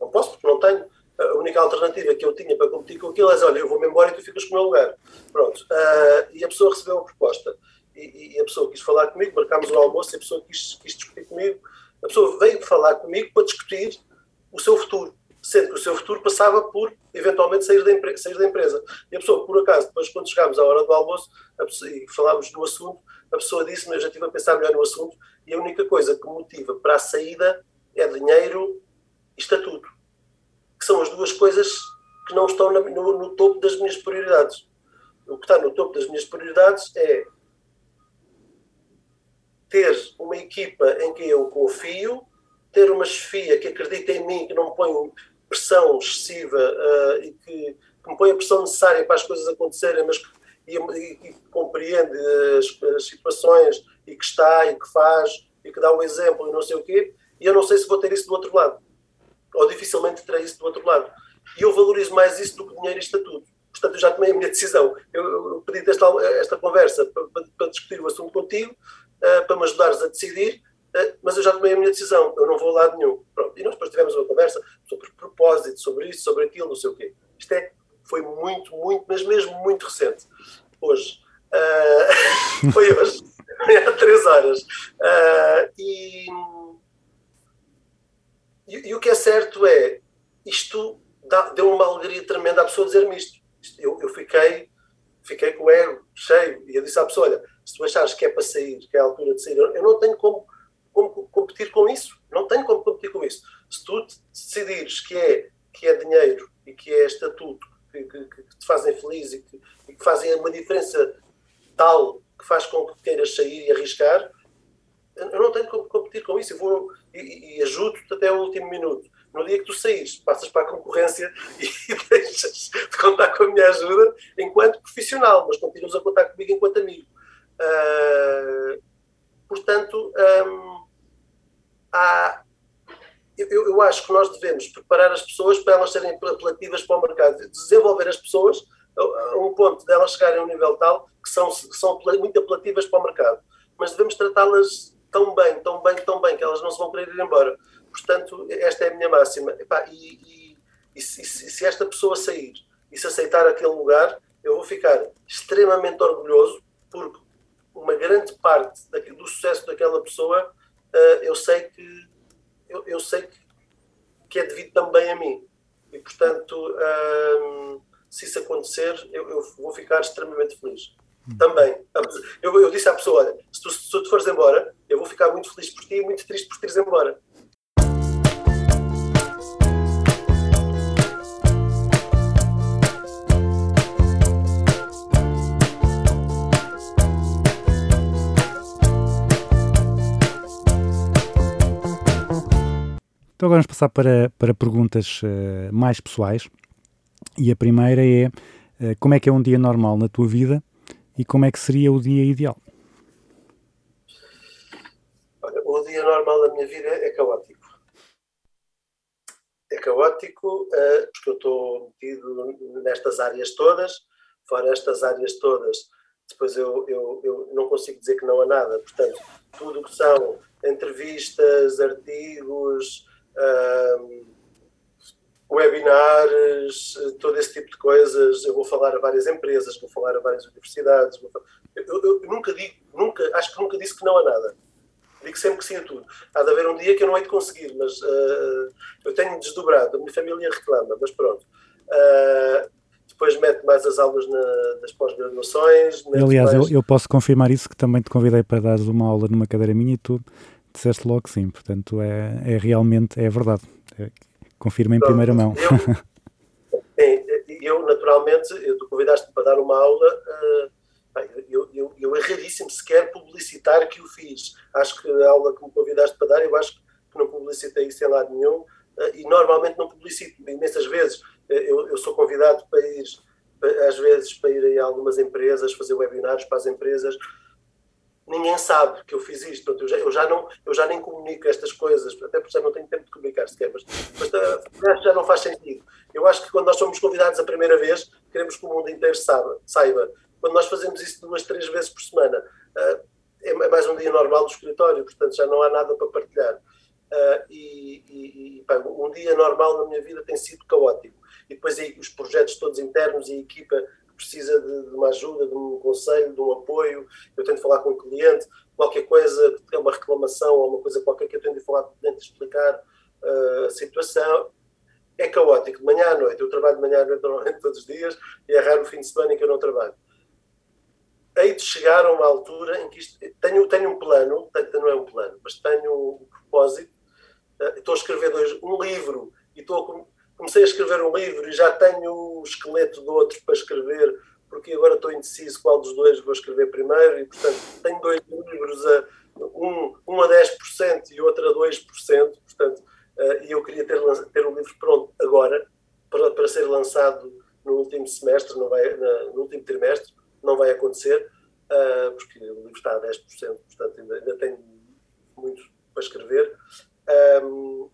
Não posso, porque não tenho. A única alternativa que eu tinha para competir com aquilo é: olha, eu vou-me embora e tu ficas com o meu lugar. Pronto. Uh, e a pessoa recebeu a proposta. E, e, a pessoa quis falar comigo, marcámos o almoço e a pessoa quis, quis discutir comigo. A pessoa veio falar comigo para discutir o seu futuro sendo que o seu futuro passava por, eventualmente, sair da, sair da empresa. E a pessoa, por acaso, depois, quando chegámos à hora do almoço pessoa, e falámos do assunto, a pessoa disse-me, eu já estive a pensar melhor no assunto, e a única coisa que motiva para a saída é dinheiro e estatuto, que são as duas coisas que não estão na, no, no topo das minhas prioridades. O que está no topo das minhas prioridades é ter uma equipa em que eu confio, ter uma chefia que acredita em mim, que não me põe pressão excessiva uh, e que, que, me põe a pressão necessária para as coisas acontecerem, mas e, e, e compreende as, as, situações e que está e que faz e que dá o um exemplo e não sei o quê, e eu não sei se vou ter isso do outro lado, ou dificilmente terei isso do outro lado. E eu valorizo mais isso do que dinheiro e estatuto. Portanto, eu já tomei a minha decisão. Eu, eu pedi esta, esta conversa para, para, para, discutir o assunto contigo, uh, para me ajudares a decidir, eh, mas eu já tomei a minha decisão, eu não vou a lado nenhum. Pronto. E nós depois tivemos uma conversa sobre propósito, sobre isso, sobre aquilo, não sei o quê. Isto é, foi muito, muito, mas mesmo muito recente. Hoje. Uh, [LAUGHS] foi hoje, há três horas. Uh, e, e, e, o que é certo é, isto dá, deu uma alegria tremenda à pessoa dizer-me isto. Eu, eu fiquei, fiquei com o ego cheio e eu disse à pessoa, olha, se tu achares que é para sair, que é a altura de sair, eu não tenho como como competir com isso. Não tenho como competir com isso. Se tu decidires que é, que é dinheiro e que é estatuto que, que, que te fazem feliz e que, e que fazem uma diferença tal que faz com que queiras sair e arriscar, eu não tenho como competir com isso. Eu vou e, e ajudo-te até o último minuto. No dia que tu saís, passas para a concorrência [LAUGHS] e deixas de contar com a minha ajuda enquanto profissional, mas continuas a contar comigo enquanto amigo. Uh, portanto, um, há, eu, eu, acho que nós devemos preparar as pessoas para elas serem apelativas para o mercado, desenvolver as pessoas a, um ponto de elas chegarem a um nível tal que são, que são muito apelativas para o mercado. Mas devemos tratá-las tão bem, tão bem, tão bem, que elas não se vão querer ir embora. Portanto, esta é a minha máxima. E, e, e, se, se, esta pessoa sair e se aceitar aquele lugar, eu vou ficar extremamente orgulhoso, porque uma grande parte do sucesso daquela pessoa uh, eu sei que eu, eu, sei que, que é devido também a mim. E, portanto, uh, se isso acontecer, eu, eu vou ficar extremamente feliz também. Eu, eu, disse à pessoa: olha, se tu, se tu fores embora, eu vou ficar muito feliz por ti e muito triste por teres embora. Então agora vamos passar para, para perguntas uh, mais pessoais. E a primeira é, uh, como é que é um dia normal na tua vida e como é que seria o dia ideal? Olha, o dia normal da minha vida é caótico. É caótico uh, porque eu estou metido nestas áreas todas, fora estas áreas todas, depois eu, eu, eu não consigo dizer que não há nada. Portanto, tudo o que são entrevistas, artigos, webinars, todo esse tipo de coisas. Eu vou falar a várias empresas, vou falar a várias universidades. Falar... Eu, eu, eu, nunca digo, nunca, acho que nunca disse que não há nada. Digo sempre que sim a tudo. Há de haver um dia que eu não hei de conseguir, mas uh, eu tenho desdobrado. A minha família reclama, mas pronto. Uh, depois mete mais as aulas na, das pós-graduações. Aliás, mais... eu, eu, posso confirmar isso, que também te convidei para dar uma aula numa cadeira minha e tu disseste logo sim. Portanto, é, é realmente, é verdade. É, confirma em Pronto, primeira mão. Eu, eu naturalmente, eu, tu convidaste-me para dar uma aula, uh, eu, eu, eu, é raríssimo sequer publicitar que o fiz. Acho que a aula que me convidaste para dar, eu acho que não publicitei isso em lado nenhum, uh, e normalmente não publicito, imensas vezes. Uh, eu, eu sou convidado para ir, às vezes, para ir a algumas empresas, fazer webinars para as empresas, ninguém sabe que eu fiz isto. eu, já, eu, já não, eu já nem comunico estas coisas, até porque já não tenho tempo de comunicar sequer, mas, mas uh, já não faz sentido. Eu acho que quando nós somos convidados a primeira vez, queremos que o mundo inteiro saiba. saiba. Quando nós fazemos isso duas, três vezes por semana, uh, é, mais um dia normal do escritório, portanto já não há nada para partilhar. Uh, e, e, e pá, um dia normal na minha vida tem sido caótico. E depois aí os projetos todos internos e a equipa precisa de, de, uma ajuda, de um conselho, de um apoio, eu tento falar com o cliente, qualquer coisa, é uma reclamação ou uma coisa qualquer que eu tenho de falar com o cliente, explicar uh, a situação. É caótico, de manhã à noite. Eu trabalho de manhã à noite normalmente todos os dias e é raro o fim de semana em que eu não trabalho. Hei de chegar a uma altura em que isto. Tenho, tenho um plano, não é um plano, mas tenho um propósito. Uh, estou a escrever dois, um livro e estou a comecei a escrever um livro e já tenho o esqueleto do outro para escrever, porque agora estou indeciso qual dos dois vou escrever primeiro, e portanto tenho dois livros, a, um, um a 10% e outro a 2%, portanto, uh, e eu queria ter, ter um livro pronto agora, para, para ser lançado no último semestre, não vai, na, no último trimestre, não vai acontecer, uh, porque o livro está a 10%, portanto ainda, ainda tenho muito para escrever. Um,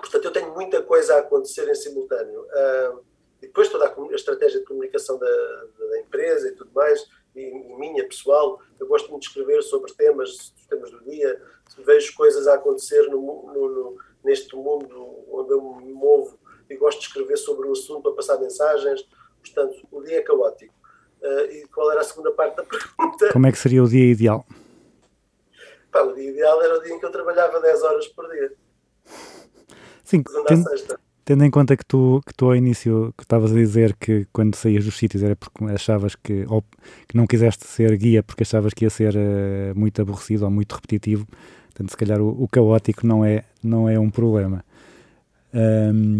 Portanto, eu tenho muita coisa a acontecer em simultâneo. Uh, e depois toda a, a, estratégia de comunicação da, da, empresa e tudo mais, e, e, minha pessoal, eu gosto muito de escrever sobre temas, temas do dia, vejo coisas a acontecer no, no, no, neste mundo onde eu me movo e gosto de escrever sobre o assunto para passar mensagens. Portanto, o dia é caótico. Uh, e qual era a segunda parte da [LAUGHS] pergunta? Como é que seria o dia ideal? Pá, o dia ideal era o dia em que eu trabalhava 10 horas por dia. Sim, tendo, tendo, em conta que tu, que tu ao início que estavas a dizer que quando saías dos sítios era porque achavas que, ou que não quiseste ser guia porque achavas que ia ser uh, muito aborrecido ou muito repetitivo, Portanto, se calhar o, o caótico não é, não é um problema. Ahm,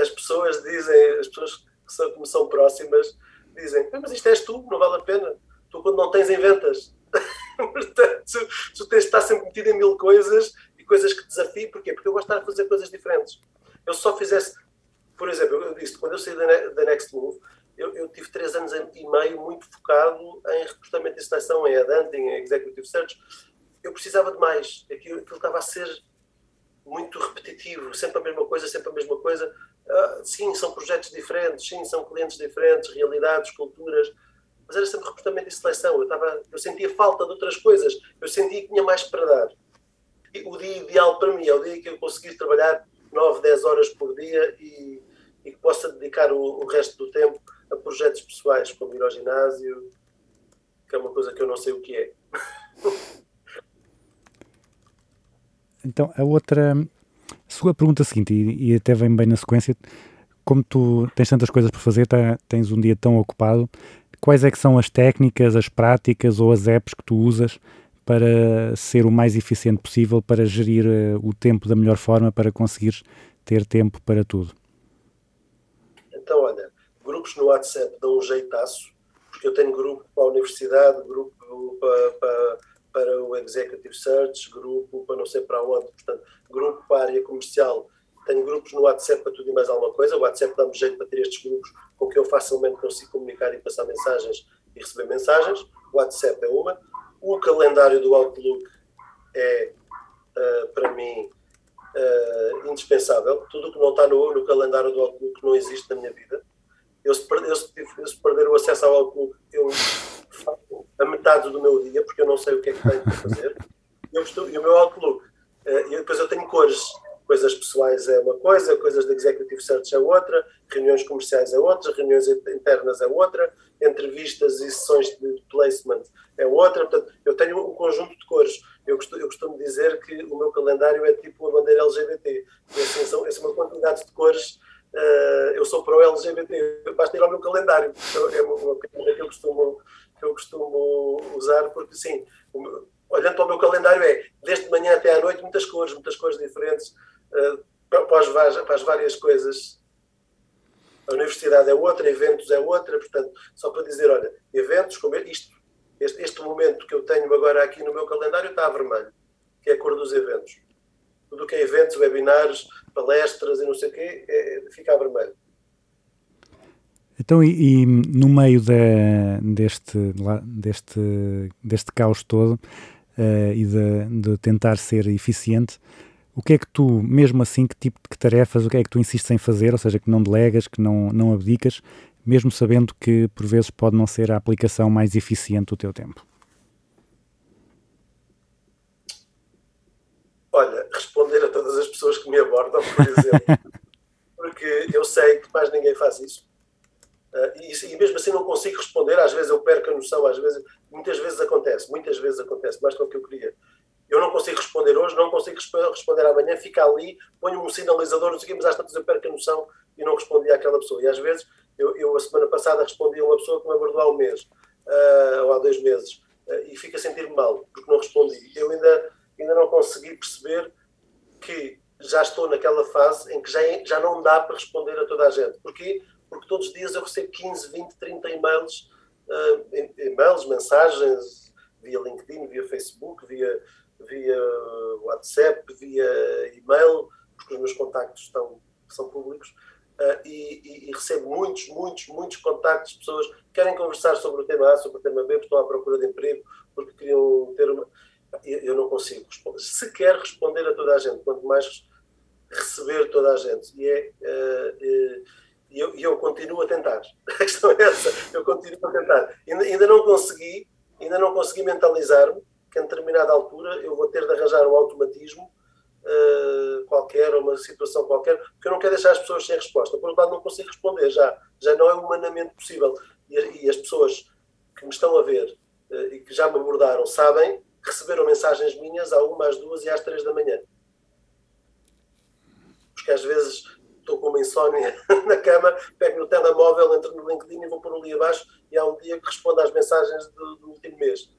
As pessoas dizem, as pessoas que são, que me são próximas dizem, "Ah, mas isto és tu, não vale a pena. Tu quando não tens inventas. [LAUGHS] Portanto, tu tens de estar sempre metido em mil coisas coisas que desafiem. Porquê? Porque eu gosto de fazer coisas diferentes. Eu só fizesse, por exemplo, eu disse, quando eu saí da, da Next Move, eu, eu tive três anos e meio muito focado em recrutamento e seleção, em headhunting, em executive search. Eu precisava de mais. Aquilo, aquilo estava a ser muito repetitivo, sempre a mesma coisa, sempre a mesma coisa. Ah, sim, são projetos diferentes, sim, são clientes diferentes, realidades, culturas, mas era sempre recrutamento e seleção. Eu, estava, eu sentia falta de outras coisas, eu sentia que tinha mais para dar. O dia ideal para mim é o dia que eu conseguir trabalhar 9, 10 horas por dia e, e que possa dedicar o, o resto do tempo a projetos pessoais, como ir ao ginásio, que é uma coisa que eu não sei o que é. [LAUGHS] Então, a outra, a sua pergunta seguinte, e, e até vem bem na sequência, como tu tens tantas coisas por fazer, tá- tens um dia tão ocupado, quais é que são as técnicas, as práticas ou as apps que tu usas para ser o mais eficiente possível, para gerir eh, o tempo da melhor forma, para conseguires ter tempo para tudo? Então, olha, grupos no WhatsApp dão um jeitaço, porque eu tenho grupo para a universidade, grupo para, para, para o Executive Search, grupo para não sei para onde, portanto, grupo para a área comercial. Tenho grupos no WhatsApp para tudo e mais alguma coisa. O WhatsApp dá-me jeito para ter estes grupos com que eu facilmente consigo comunicar e passar mensagens e receber mensagens. O WhatsApp é uma. O calendário do Outlook é, ah, para mim, ah, indispensável. Tudo o que não está no, no calendário do Outlook não existe na minha vida. Eu se, eu, se, eu se perder o acesso ao Outlook, eu faço a metade do meu dia, porque eu não sei o que é que tenho para fazer. Eu e o meu Outlook, eh, e depois eu tenho cores. Coisas pessoais é uma coisa, coisas de Executive Search é outra, reuniões comerciais é outra, reuniões internas é outra, entrevistas e sessões de placement é outra. Portanto, eu tenho um conjunto de cores. Eu costumo, eu costumo dizer que o meu calendário é tipo a bandeira LGBT. E assim, essa é uma quantidade de cores. eh, eu sou para o LGBT, basta ir ao meu calendário. Então, É uma, uma coisa que eu costumo, que eu costumo usar, porque sim, olhando para o meu calendário é desde de manhã até à noite muitas cores, muitas cores diferentes para, para as, várias coisas. A universidade é outra, eventos é outra, portanto, só para dizer, olha, eventos, como isto, este, este momento que eu tenho agora aqui no meu calendário está a vermelho, que é a cor dos eventos. Tudo o que é eventos, webinars, palestras e não sei o quê, é, fica a vermelho. Então, e, e no meio da- deste, deste, deste caos todo eh, e de, de tentar ser eficiente, o que é que tu, mesmo assim, que tipo de tarefas, o que é que tu insistes em fazer, ou seja, que não delegas, que não, não abdicas, mesmo sabendo que por vezes pode não ser a aplicação mais eficiente do teu tempo? Olha, responder a todas as pessoas que me abordam, por exemplo, [LAUGHS] porque eu sei que mais ninguém faz isso. Ah, e, e mesmo assim não consigo responder, às vezes eu perco a noção, às vezes, muitas vezes acontece, muitas vezes acontece, mais do que eu queria. Eu não consigo responder hoje, não consigo resp- responder amanhã, fica ali, ponho um sinalizador, não sei o quê, mas às tantas eu perco a noção e não respondi àquela pessoa. E às vezes, eu, eu a semana passada respondi a uma pessoa que me abordou há um mês, ah, ou há dois meses, ah, e fico a sentir-me mal, porque não respondi. Eu ainda, ainda não consegui perceber que já estou naquela fase em que já, já não dá para responder a toda a gente. Porquê? Porque todos os dias eu recebo 15, 20, 30 e-mails, ah, em- e-mails, mensagens, via LinkedIn, via Facebook, via, via WhatsApp, via e-mail, porque os meus contactos estão, são públicos, ah, e, e- e recebo muitos, muitos, muitos contactos de pessoas que querem conversar sobre o tema A, sobre o tema B, porque estão à procura de emprego, porque queriam ter uma. Eu, eu não consigo responder. Se quer responder a toda a gente, quanto mais receber toda a gente. E é, eh, eh, e eu, eu continuo a tentar. [LAUGHS] A questão é essa. Eu continuo a tentar. Ainda, ainda não consegui, ainda não consegui mentalizar-me que em determinada altura eu vou ter de arranjar um automatismo eh, qualquer, uma situação qualquer, porque eu não quero deixar as pessoas sem resposta. Por outro lado, não consigo responder já. Já não é humanamente possível. E, e as pessoas que me estão a ver eh, e que já me abordaram sabem receberam mensagens minhas à uma, às duas e às três da manhã. Porque às vezes estou com uma insónia [LAUGHS] na cama, pego no telemóvel, entro no LinkedIn e vou por ali abaixo e há um dia que respondo às mensagens do, do último mês.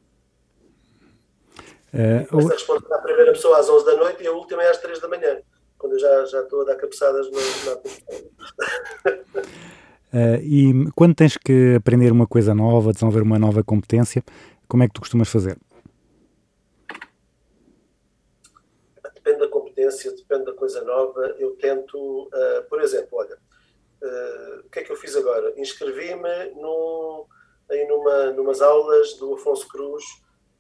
Começo a responder à primeira pessoa às 11 da noite e a última é às 3 da manhã, quando eu já, já estou a dar cabeçadas no, na eh, [LAUGHS] e quando tens que aprender uma coisa nova, desenvolver uma nova competência, como é que tu costumas fazer? depende da competência, depende da coisa nova. Eu tento, ah, por exemplo, olha, ah, o que é que eu fiz agora? Inscrevi-me num, aí numa, numas aulas do Afonso Cruz,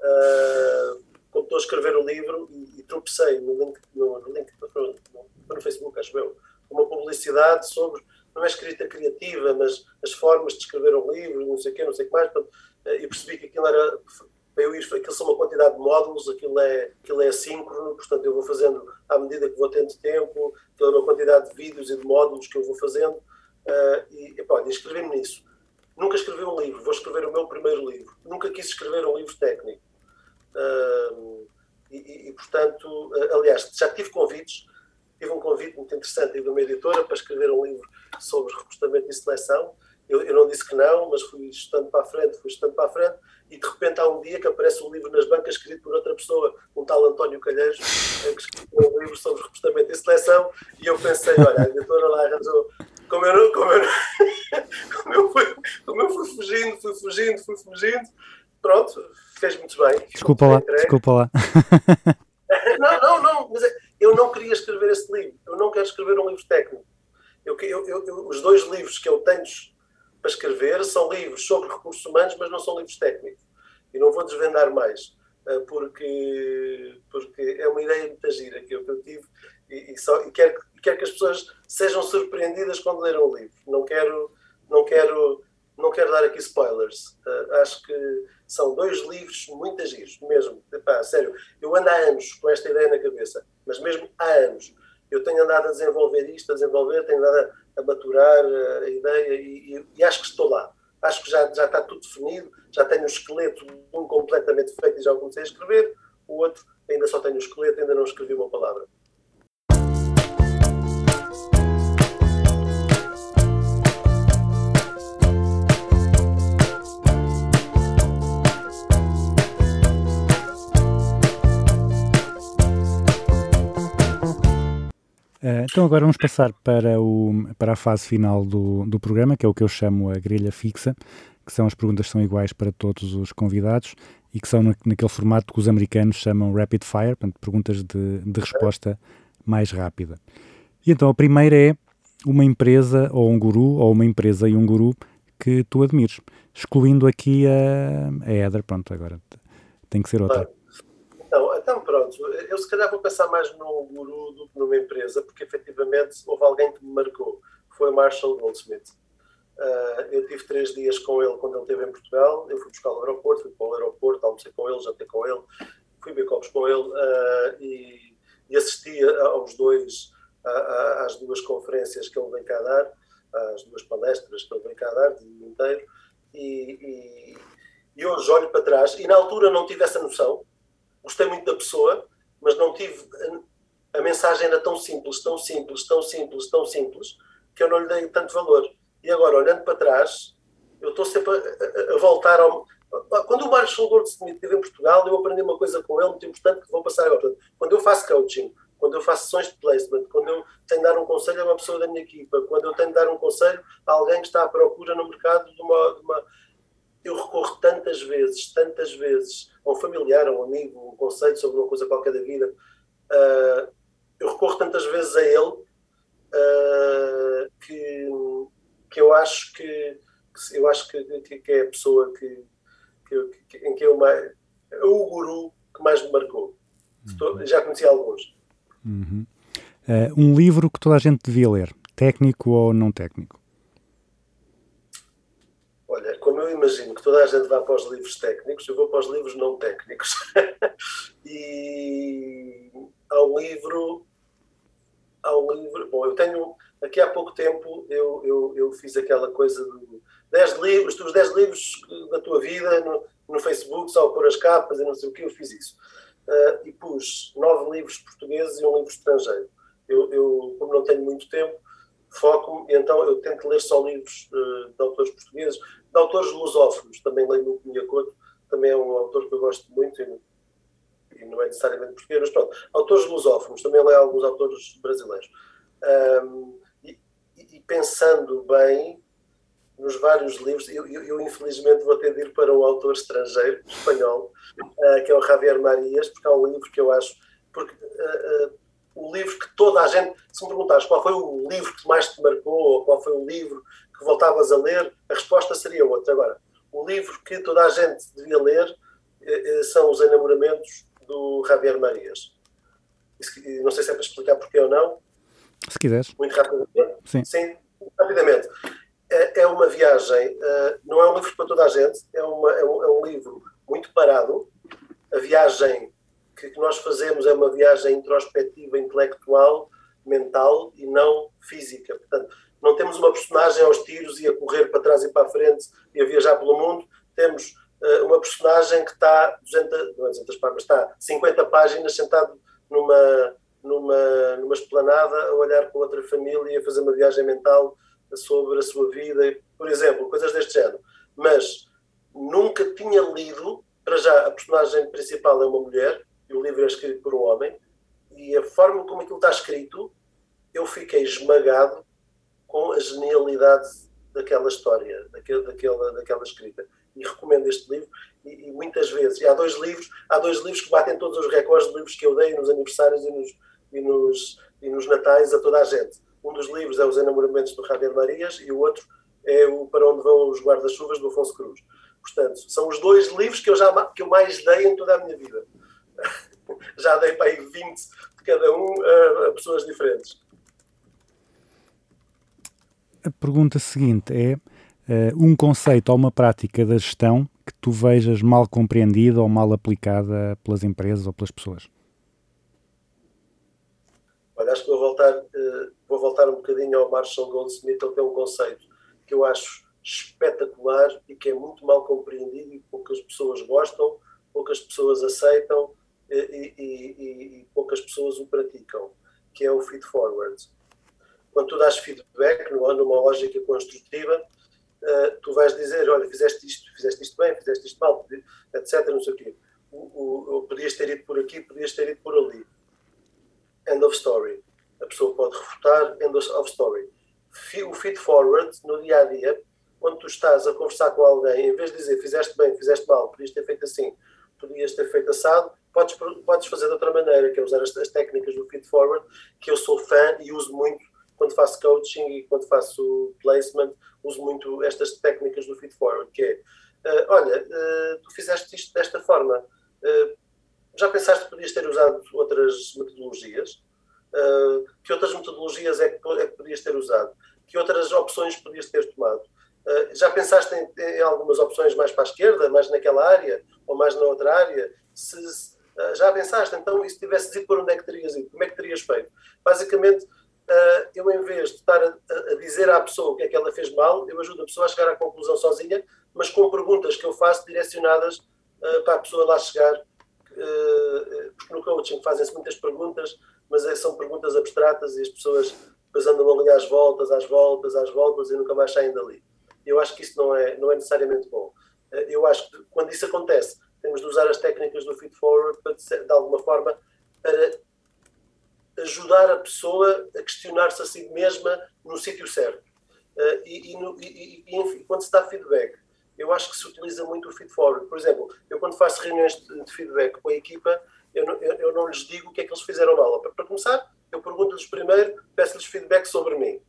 uh, quando estou a escrever o livro e, e tropecei no link, no, no link no, no, Facebook, acho eu, uma publicidade sobre, não é escrita criativa, mas as formas de escrever um livro, não sei o quê, não sei o que mais. Portanto, uh, e percebi que aquilo era para eu ir, aquilo são uma quantidade de módulos, aquilo é, aquilo é assíncrono, portanto eu vou fazendo à medida que vou tendo tempo, aquilo é uma quantidade de vídeos e de módulos que eu vou fazendo, uh, e, epá, inscrevi-me nisso. Nunca escrevi um livro, vou escrever o meu primeiro livro. Nunca quis escrever um livro técnico. E, e, portanto, uh, aliás, já tive convites, tive um convite muito interessante de uma editora para escrever um livro sobre recrutamento e seleção, eu, eu, não disse que não, mas fui estando para a frente, fui estando para a frente, e de repente há um dia que aparece um livro nas bancas escrito por outra pessoa, um tal António Calheiros, eh, que escreveu um livro sobre recrutamento e seleção, e eu pensei, olha, a editora lá arranjou. Como eu, não, como, eu, [LAUGHS] como, eu fui, como eu fui fugindo, fui fugindo, fui fugindo, pronto, fez muito bem. Desculpa lá, desculpa [LAUGHS] lá. Não, não, não, mas é, eu não queria escrever esse livro, eu não quero escrever um livro técnico. Eu, eu, eu, os dois livros que eu tenho para escrever são livros sobre recursos humanos, mas não são livros técnicos. E não vou desvendar mais, eh, porque, porque é uma ideia muito gira que eu, que eu tive e, e, só, e quero, quero que as pessoas sejam surpreendidas quando lerem o livro. Não quero, não quero, não quero dar aqui spoilers. Uh, acho que são dois livros muito giros, mesmo. Epá, sério, eu ando há anos com esta ideia na cabeça, mas mesmo há anos. Eu tenho andado a desenvolver isto, a desenvolver, tenho andado a a maturar a ideia e, e, e, acho que estou lá. Acho que já, já está tudo definido, já tenho o esqueleto um completamente feito e já comecei a escrever, o outro ainda só tenho o esqueleto, ainda não escrevi uma palavra. Uh, então agora vamos passar para, o, para a fase final do, do programa, que é o que eu chamo a grelha fixa, que são as perguntas que são iguais para todos os convidados e que são na, naquele formato que os americanos chamam rapid fire, portanto, perguntas de, de resposta mais rápida. E então a primeira é uma empresa ou um guru, ou uma empresa e um guru que tu admires, excluindo aqui a, a Heather, pronto, agora tem que ser outra. Pronto, eu se calhar vou pensar mais num guru do que numa empresa, porque efetivamente houve alguém que me marcou, foi o Marshall Goldsmith. Uh, eu tive três dias com ele quando ele esteve em Portugal, eu fui buscar ao aeroporto, fui para o aeroporto, almocei com ele, jantei com ele, fui ver copos com ele uh, e, e assisti aos dois, a, a, às duas conferências que ele vem cá dar, às duas palestras que ele vem cá dar, de inteiro, e, e, e hoje olho para trás, e na altura não tive essa noção, gostei muito da pessoa, mas não tive. A, mensagem era tão simples, tão simples, tão simples, tão simples, que eu não lhe dei tanto valor. E agora, olhando para trás, eu estou sempre a, a, a voltar ao. Quando o Marshall Goldsmith esteve em Portugal, eu aprendi uma coisa com ele muito importante que vou passar agora. Quando eu faço coaching, quando eu faço sessões de placement, quando eu tenho de dar um conselho a uma pessoa da minha equipa, quando eu tenho de dar um conselho a alguém que está à procura no mercado de uma, de uma eu recorro tantas vezes, tantas vezes, a um familiar, a um amigo, um conselho sobre uma coisa qualquer da vida, uh, eu recorro tantas vezes a ele uh, que, que eu acho que, que eu acho que, que, é a pessoa que, que, em que eu mais, é o guru que mais me marcou. Uhum. Já conheci alguns. Uhum. Uh, um livro que toda a gente devia ler, técnico ou não técnico? Imagino que toda a gente vá para os livros técnicos, eu vou para os livros não técnicos. [LAUGHS] e há um livro. Há um livro. Bom, eu tenho. Aqui há pouco tempo eu, eu, eu fiz aquela coisa do 10 livros, os 10 livros da tua vida no, no Facebook, só pôr as capas e não sei o que, eu fiz isso. Uh, e pus nove livros portugueses e um livro estrangeiro. Eu, eu como não tenho muito tempo, foco-me, então eu tento ler só livros uh, de autores portugueses, de autores lusófonos, também leio muito Cunha Couto, também é um autor que eu gosto muito e, enfim, não é necessariamente português, mas pronto, autores lusófonos, também leio alguns autores brasileiros. Um, e, e, pensando bem nos vários livros, eu, eu, eu, infelizmente vou ter de ir para um autor estrangeiro, espanhol, uh, que é o Javier Marias, porque há um livro que eu acho, porque uh, uh, o livro que toda a gente, se me perguntares qual foi o livro que mais te marcou, ou qual foi o livro que voltavas a ler, a resposta seria outra. Agora, o livro que toda a gente devia ler são Os Enamoramentos do Javier Marias. Não sei se é para explicar porquê ou não. Se quiseres. Muito rapidamente. Sim. Sim, rapidamente. É, é uma viagem, não é um livro para toda a gente, é, uma, é, um, é um livro muito parado. A viagem que nós fazemos é uma viagem introspectiva, intelectual, mental e não física. Portanto, não temos uma personagem aos tiros e a correr para trás e para a frente e a viajar pelo mundo. Temos uh, uma personagem que está 200, não é 200 páginas, está 50 páginas sentado numa, numa, numa esplanada a olhar para outra família e a fazer uma viagem mental sobre a sua vida, por exemplo, coisas deste género. Mas nunca tinha lido, para já a personagem principal é uma mulher, e o livro é escrito por um homem, e a forma como aquilo está escrito, eu fiquei esmagado com a genialidade daquela história, daquela, daquela, escrita. E recomendo este livro, e, e, muitas vezes, e há dois livros, há dois livros que batem todos os recordes de livros que eu dei nos aniversários e nos, e nos, e nos natais a toda a gente. Um dos livros é Os Enamoramentos do Javier Marias e o outro é o Para Onde Vão os Guarda-Chuvas do Afonso Cruz. Portanto, são os dois livros que eu, já, que eu mais dei em toda a minha vida. [LAUGHS] já dei para aí 20 de cada um a, a pessoas diferentes. A pergunta seguinte é uh, um conceito ou uma prática da gestão que tu vejas mal compreendida ou mal aplicada pelas empresas ou pelas pessoas? Olha, acho que vou voltar, uh, vou voltar um bocadinho ao Marshall Goldsmith, ele tem um conceito que eu acho espetacular e que é muito mal compreendido e poucas pessoas gostam, poucas pessoas aceitam e, e, e, poucas pessoas o praticam, que é o feed forward. Quando tu dás feedback numa lógica construtiva, uh, tu vais dizer, olha, fizeste isto, fizeste isto bem, fizeste isto mal, etc, não sei o quê. O, o, podias ter ido por aqui, podias ter ido por ali. End of story. A pessoa pode refutar, end of story. O feed forward, no dia a dia, quando tu estás a conversar com alguém, em vez de dizer fizeste bem, fizeste mal, podias ter feito assim, podias ter feito assado, podes, podes fazer de outra maneira, que é usar as, as técnicas do feed forward, que eu sou fã e uso muito quando faço coaching e quando faço placement, uso muito estas técnicas do feed forward, que é, uh, olha, uh, tu fizeste isto desta forma, uh, já pensaste que podias ter usado outras metodologias? que outras metodologias é que, é que podias ter usado? Que outras opções podias ter tomado? já pensaste em, em, algumas opções mais para a esquerda, mais naquela área, ou mais na outra área? Se, já pensaste, então, e se tivesses ido por onde é que terias ido? Como é que terias feito? Basicamente, uh, eu em vez de estar a, dizer à pessoa o que é que ela fez mal, eu ajudo a pessoa a chegar à conclusão sozinha, mas com perguntas que eu faço direcionadas uh, para a pessoa lá chegar. Uh, porque no coaching fazem-se muitas perguntas, mas é, são perguntas abstratas e as pessoas depois andam ali às voltas, às voltas, às voltas e nunca mais saem dali. Eu acho que isso não é, não é necessariamente bom. Eu acho que quando isso acontece, temos de usar as técnicas do feed forward para, de alguma forma, para ajudar a pessoa a questionar-se a si mesma no sítio certo. Uh, e, e, no, e, e, quando se dá feedback, eu acho que se utiliza muito o feed forward. Por exemplo, eu quando faço reuniões de, de feedback com a equipa, eu não, eu, eu não, lhes digo o que é que eles fizeram mal. Para, para começar, eu pergunto-lhes primeiro, peço-lhes feedback sobre mim.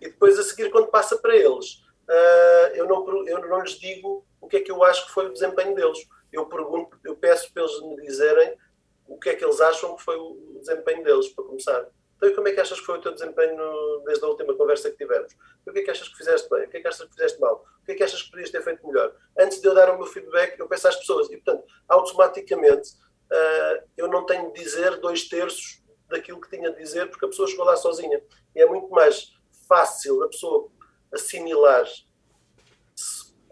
E depois, a seguir, quando passa para eles, uh, eu, não, eu não lhes digo o que é que eu acho que foi o desempenho deles. Eu pergunto, eu peço para eles me dizerem o que é que eles acham que foi o desempenho deles, para começar. Então, como é que achas que foi o teu desempenho desde a última conversa que tivemos? O que é que achas que fizeste bem? O que é que achas que fizeste mal? O que é que achas que podias ter feito melhor? Antes de eu dar o meu feedback, eu peço às pessoas. E, portanto, automaticamente, uh, eu não tenho de dizer dois terços daquilo que tinha de dizer, porque a pessoa chegou lá sozinha. E é muito mais fácil a pessoa assimilar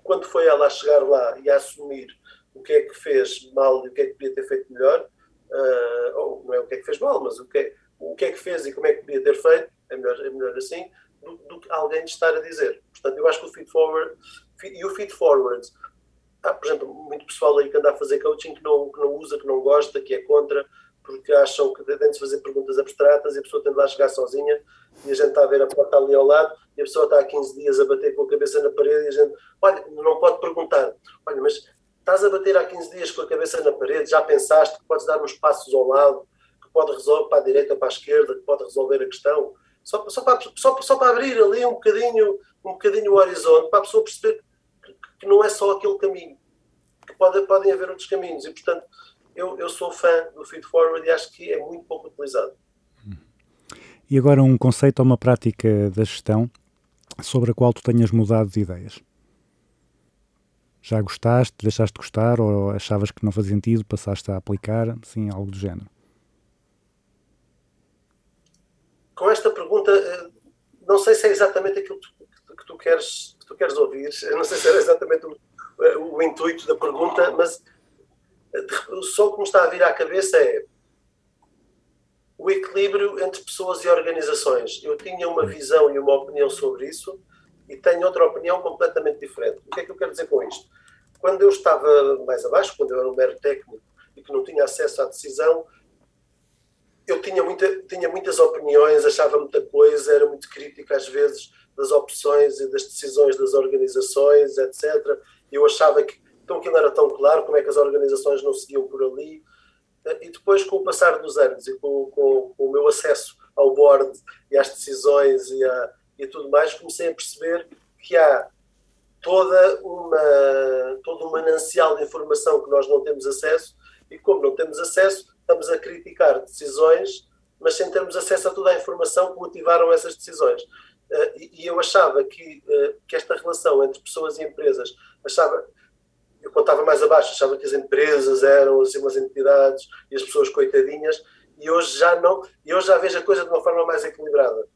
quando foi ela a chegar lá e a assumir o que é que fez mal e o que é que podia ter feito melhor, uh, ou não é o que é que fez mal, mas o que, é, o que é que fez e como é que podia ter feito, é melhor, é melhor assim, do, do que alguém estar a dizer. Portanto, eu acho que o feed forward, e o feed forward há, por exemplo, muito pessoal aí que anda a fazer coaching que não, que não usa, que não gosta, que é contra, porque acham que devem fazer perguntas abstratas e a pessoa tem de lá chegar sozinha e a gente está a ver a porta ali ao lado e a pessoa está há 15 dias a bater com a cabeça na parede e a gente, olha, não pode perguntar, olha, mas estás a bater há 15 dias com a cabeça na parede, já pensaste que podes dar uns passos ao lado, que pode resolver para a direita para a esquerda, que pode resolver a questão, só, só, para, só, só para abrir ali um bocadinho, um bocadinho o horizonte, para a pessoa perceber que, que não é só aquele caminho, que pode, podem haver outros caminhos e, portanto, eu, eu sou fã do feed forward e acho que é muito pouco utilizado. E agora um conceito ou uma prática da gestão sobre a qual tu tenhas mudado de ideias. Já gostaste, deixaste de gostar ou achavas que não fazia sentido, passaste a aplicar, sim, algo do género. Com esta pergunta, eh, não sei se é exatamente aquilo que tu, que tu queres, que tu queres ouvir, eu não sei se era exatamente o, o intuito da pergunta, mas eh, só o que me está a vir à cabeça é o equilíbrio entre pessoas e organizações. Eu tinha uma visão e uma opinião sobre isso e tenho outra opinião completamente diferente. O que é que eu quero dizer com isto? Quando eu estava mais abaixo, quando eu era um mero técnico e que não tinha acesso à decisão, eu tinha, muita, tinha muitas opiniões, achava muita coisa, era muito crítico às vezes das opções e das decisões das organizações, etc. Eu achava que então aquilo era tão claro, como é que as organizações não seguiam por ali. E depois, com o passar dos anos e com, com, com o meu acesso ao board e às decisões e, a, e tudo mais, comecei a perceber que há toda uma, todo um manancial de informação que nós não temos acesso e como não temos acesso, estamos a criticar decisões, mas sem termos acesso a toda a informação que motivaram essas decisões. Uh, e, eu achava que, uh, que esta relação entre pessoas e empresas, achava, eu contava mais abaixo, achava que as empresas eram assim, umas entidades e as pessoas coitadinhas, e hoje já não, e hoje já vejo a coisa de uma forma mais equilibrada.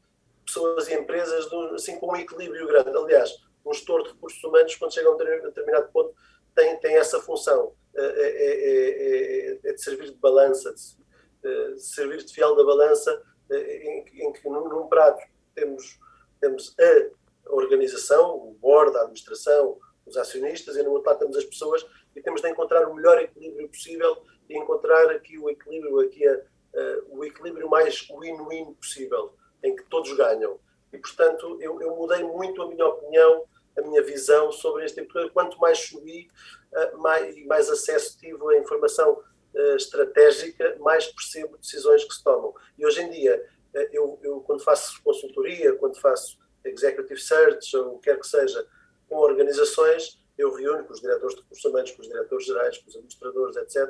Pessoas e empresas assim, com um equilíbrio grande. Aliás, um gestor de recursos humanos, quando chega a um determinado ponto, tem, tem essa função é, é, é, é de servir de balança, de, de servir de fiel da balança, em, em que num, num, prato temos, temos a organização, o board, a administração, os acionistas, e no outro lado temos as pessoas, e temos de encontrar o melhor equilíbrio possível e encontrar aqui o equilíbrio, aqui a, a, o equilíbrio mais win-win possível, em que todos ganham. E, portanto, eu, eu mudei muito a minha opinião a minha visão sobre este tipo. Quanto mais subi, eh, mais, mais acesso tive à informação eh, estratégica, mais percebo decisões que se tomam. E hoje em dia, eh, eu, eu quando faço consultoria, quando faço executive search ou o que quer que seja, com organizações, eu reúno com os diretores de recursos humanos, com os diretores gerais, com os administradores, etc.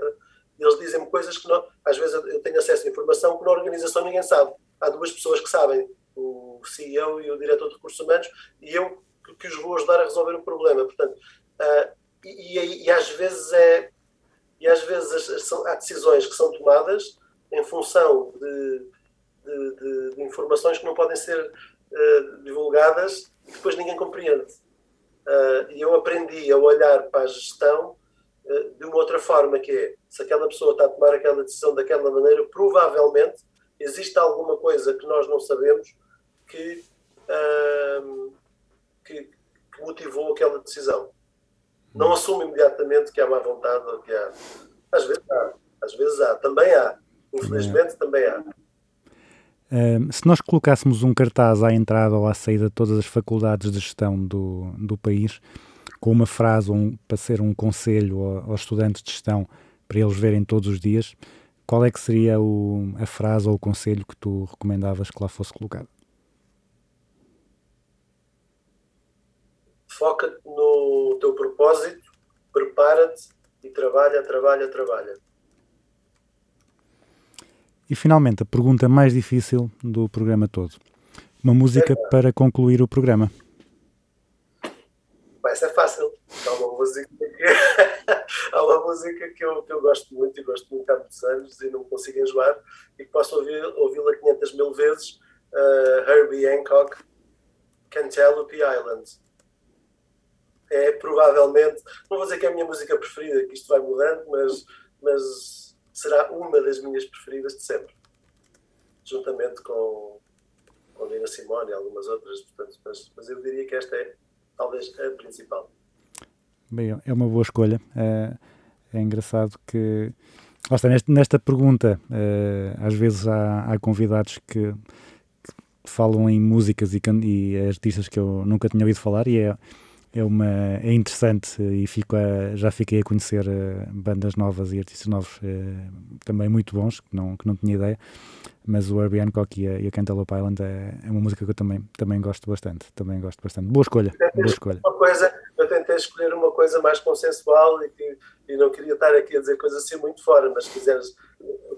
E eles dizem-me coisas que, não, às vezes, eu tenho acesso a informação que na organização ninguém sabe. Há duas pessoas que sabem, o CEO e o diretor de recursos humanos, e eu que os vou ajudar a resolver o problema. Portanto, uh, e, e, e, às vezes é e às vezes são, há decisões que são tomadas em função de, de, de, de informações que não podem ser uh, divulgadas e depois ninguém compreende. Uh, e eu aprendi a olhar para a gestão de uma outra forma, que é, se aquela pessoa está a tomar aquela decisão daquela maneira, provavelmente existe alguma coisa que nós não sabemos que, que, que motivou aquela decisão. Não assumo imediatamente que há má vontade ou que há. Às vezes há, às vezes há, também há. Infelizmente também há. Uh, se nós colocássemos um cartaz à entrada ou à saída de todas as faculdades de gestão do, do país, com uma frase um, para ser um conselho aos estudantes de gestão para eles verem todos os dias, qual é que seria o, a frase ou o conselho que tu recomendavas que lá fosse colocado? foca-te no teu propósito, prepara-te e trabalha, trabalha, trabalha. E finalmente, a pergunta mais difícil do programa todo. Uma música é, para concluir o programa. Vai ser fácil. Há uma música que, há [LAUGHS] uma música que, eu, que eu gosto muito e gosto muito há muitos anos e não consigo enjoar e que posso ouvi-la ouvi 500 mil vezes. Uh, Herbie Hancock, Cantaloupe Island é provavelmente, não vou dizer que é a minha música preferida, que isto vai mudando, mas, mas será uma das minhas preferidas de sempre. Juntamente com, com Nina Simone e algumas outras, portanto, mas, mas eu diria que esta é talvez a principal. Bem, é uma boa escolha. É, é engraçado que. Nesta, nesta pergunta, eh, às vezes há, há convidados que, que falam em músicas e, e artistas que eu nunca tinha ouvido falar e é, é, uma, é interessante e fico a- já fiquei a conhecer eh, bandas novas e artistas novos eh, também muito bons, que não, que não tinha ideia, mas o Herbie Hancock e a, e a Cantaloupe Island é, é uma música que eu também, também gosto bastante, também gosto bastante. Boa escolha, boa escolha. Uma coisa, eu tentei escolher uma coisa mais consensual e, que, e não queria estar aqui a dizer coisas assim muito fora, mas se quiseres,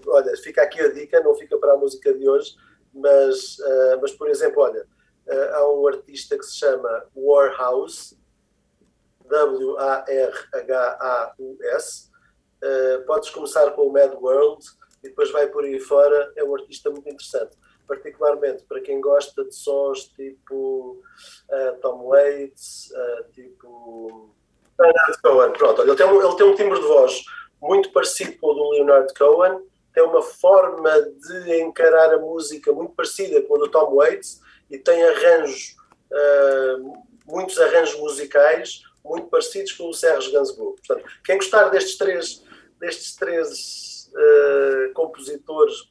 olha, fica aqui a dica, não fica para a música de hoje, mas, ah, mas por exemplo, olha, ah, há um artista que se chama Warhouse, W-A-R-H-A-U-S. Uh, podes começar com o Mad World e depois vai por aí fora. É um artista muito interessante, particularmente para quem gosta de sons tipo uh, Tom Waits, uh, tipo Leonard Cohen. Pronto, ele, tem um, ele tem um timbre de voz muito parecido com o do Leonard Cohen, tem uma forma de encarar a música muito parecida com a do Tom Waits e tem arranjos, uh, muitos arranjos musicais muito parecidos com o Serge Gainsbourg. Portanto, quem gostar destes três, destes três uh, compositores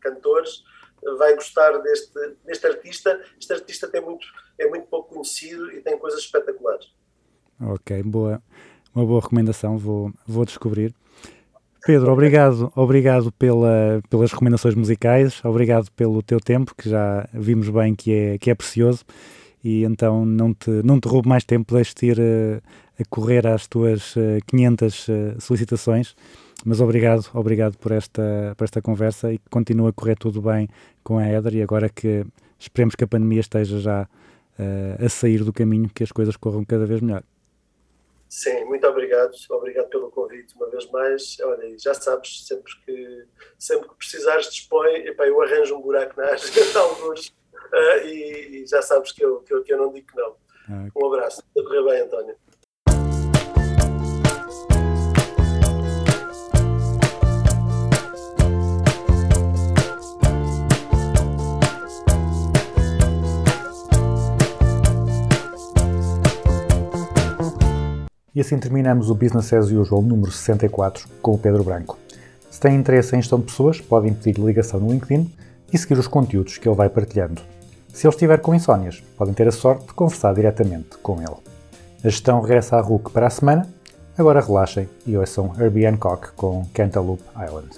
cantores vai gostar deste, deste artista. Este artista tem muito, é muito pouco conhecido e tem coisas espetaculares. Ok, boa, uma boa recomendação, vou, vou descobrir. Pedro, obrigado, obrigado pela, pelas recomendações musicais, obrigado pelo teu tempo, que já vimos bem que é, que é precioso, e então não te, não te roubo mais tempo, deixo-te ir uh, a correr às tuas uh, 500 uh, solicitações, mas obrigado, obrigado por esta, por esta conversa e que continue a correr tudo bem com a Eder e agora que esperemos que a pandemia esteja já uh, a sair do caminho, que as coisas corram cada vez melhor. Sim, muito obrigado. Obrigado pelo convite uma vez mais. Olha, já sabes, sempre que, sempre que precisares, dispõe. Epá, eu arranjo um buraco na agenda, alguns, uh, e, e, já sabes que eu, que eu, que eu não digo que não. Ah, um abraço. Tudo correr bem, António. E assim terminamos o Business as Usual número 64 com o Pedro Branco. Se têm interesse em gestão de pessoas, podem pedir ligação no LinkedIn e seguir os conteúdos que ele vai partilhando. Se ele estiver com insónias, podem ter a sorte de conversar diretamente com ele. A gestão regressa à RUC para a semana. Agora relaxem e ouçam Herbie Hancock com Cantaloupe Island.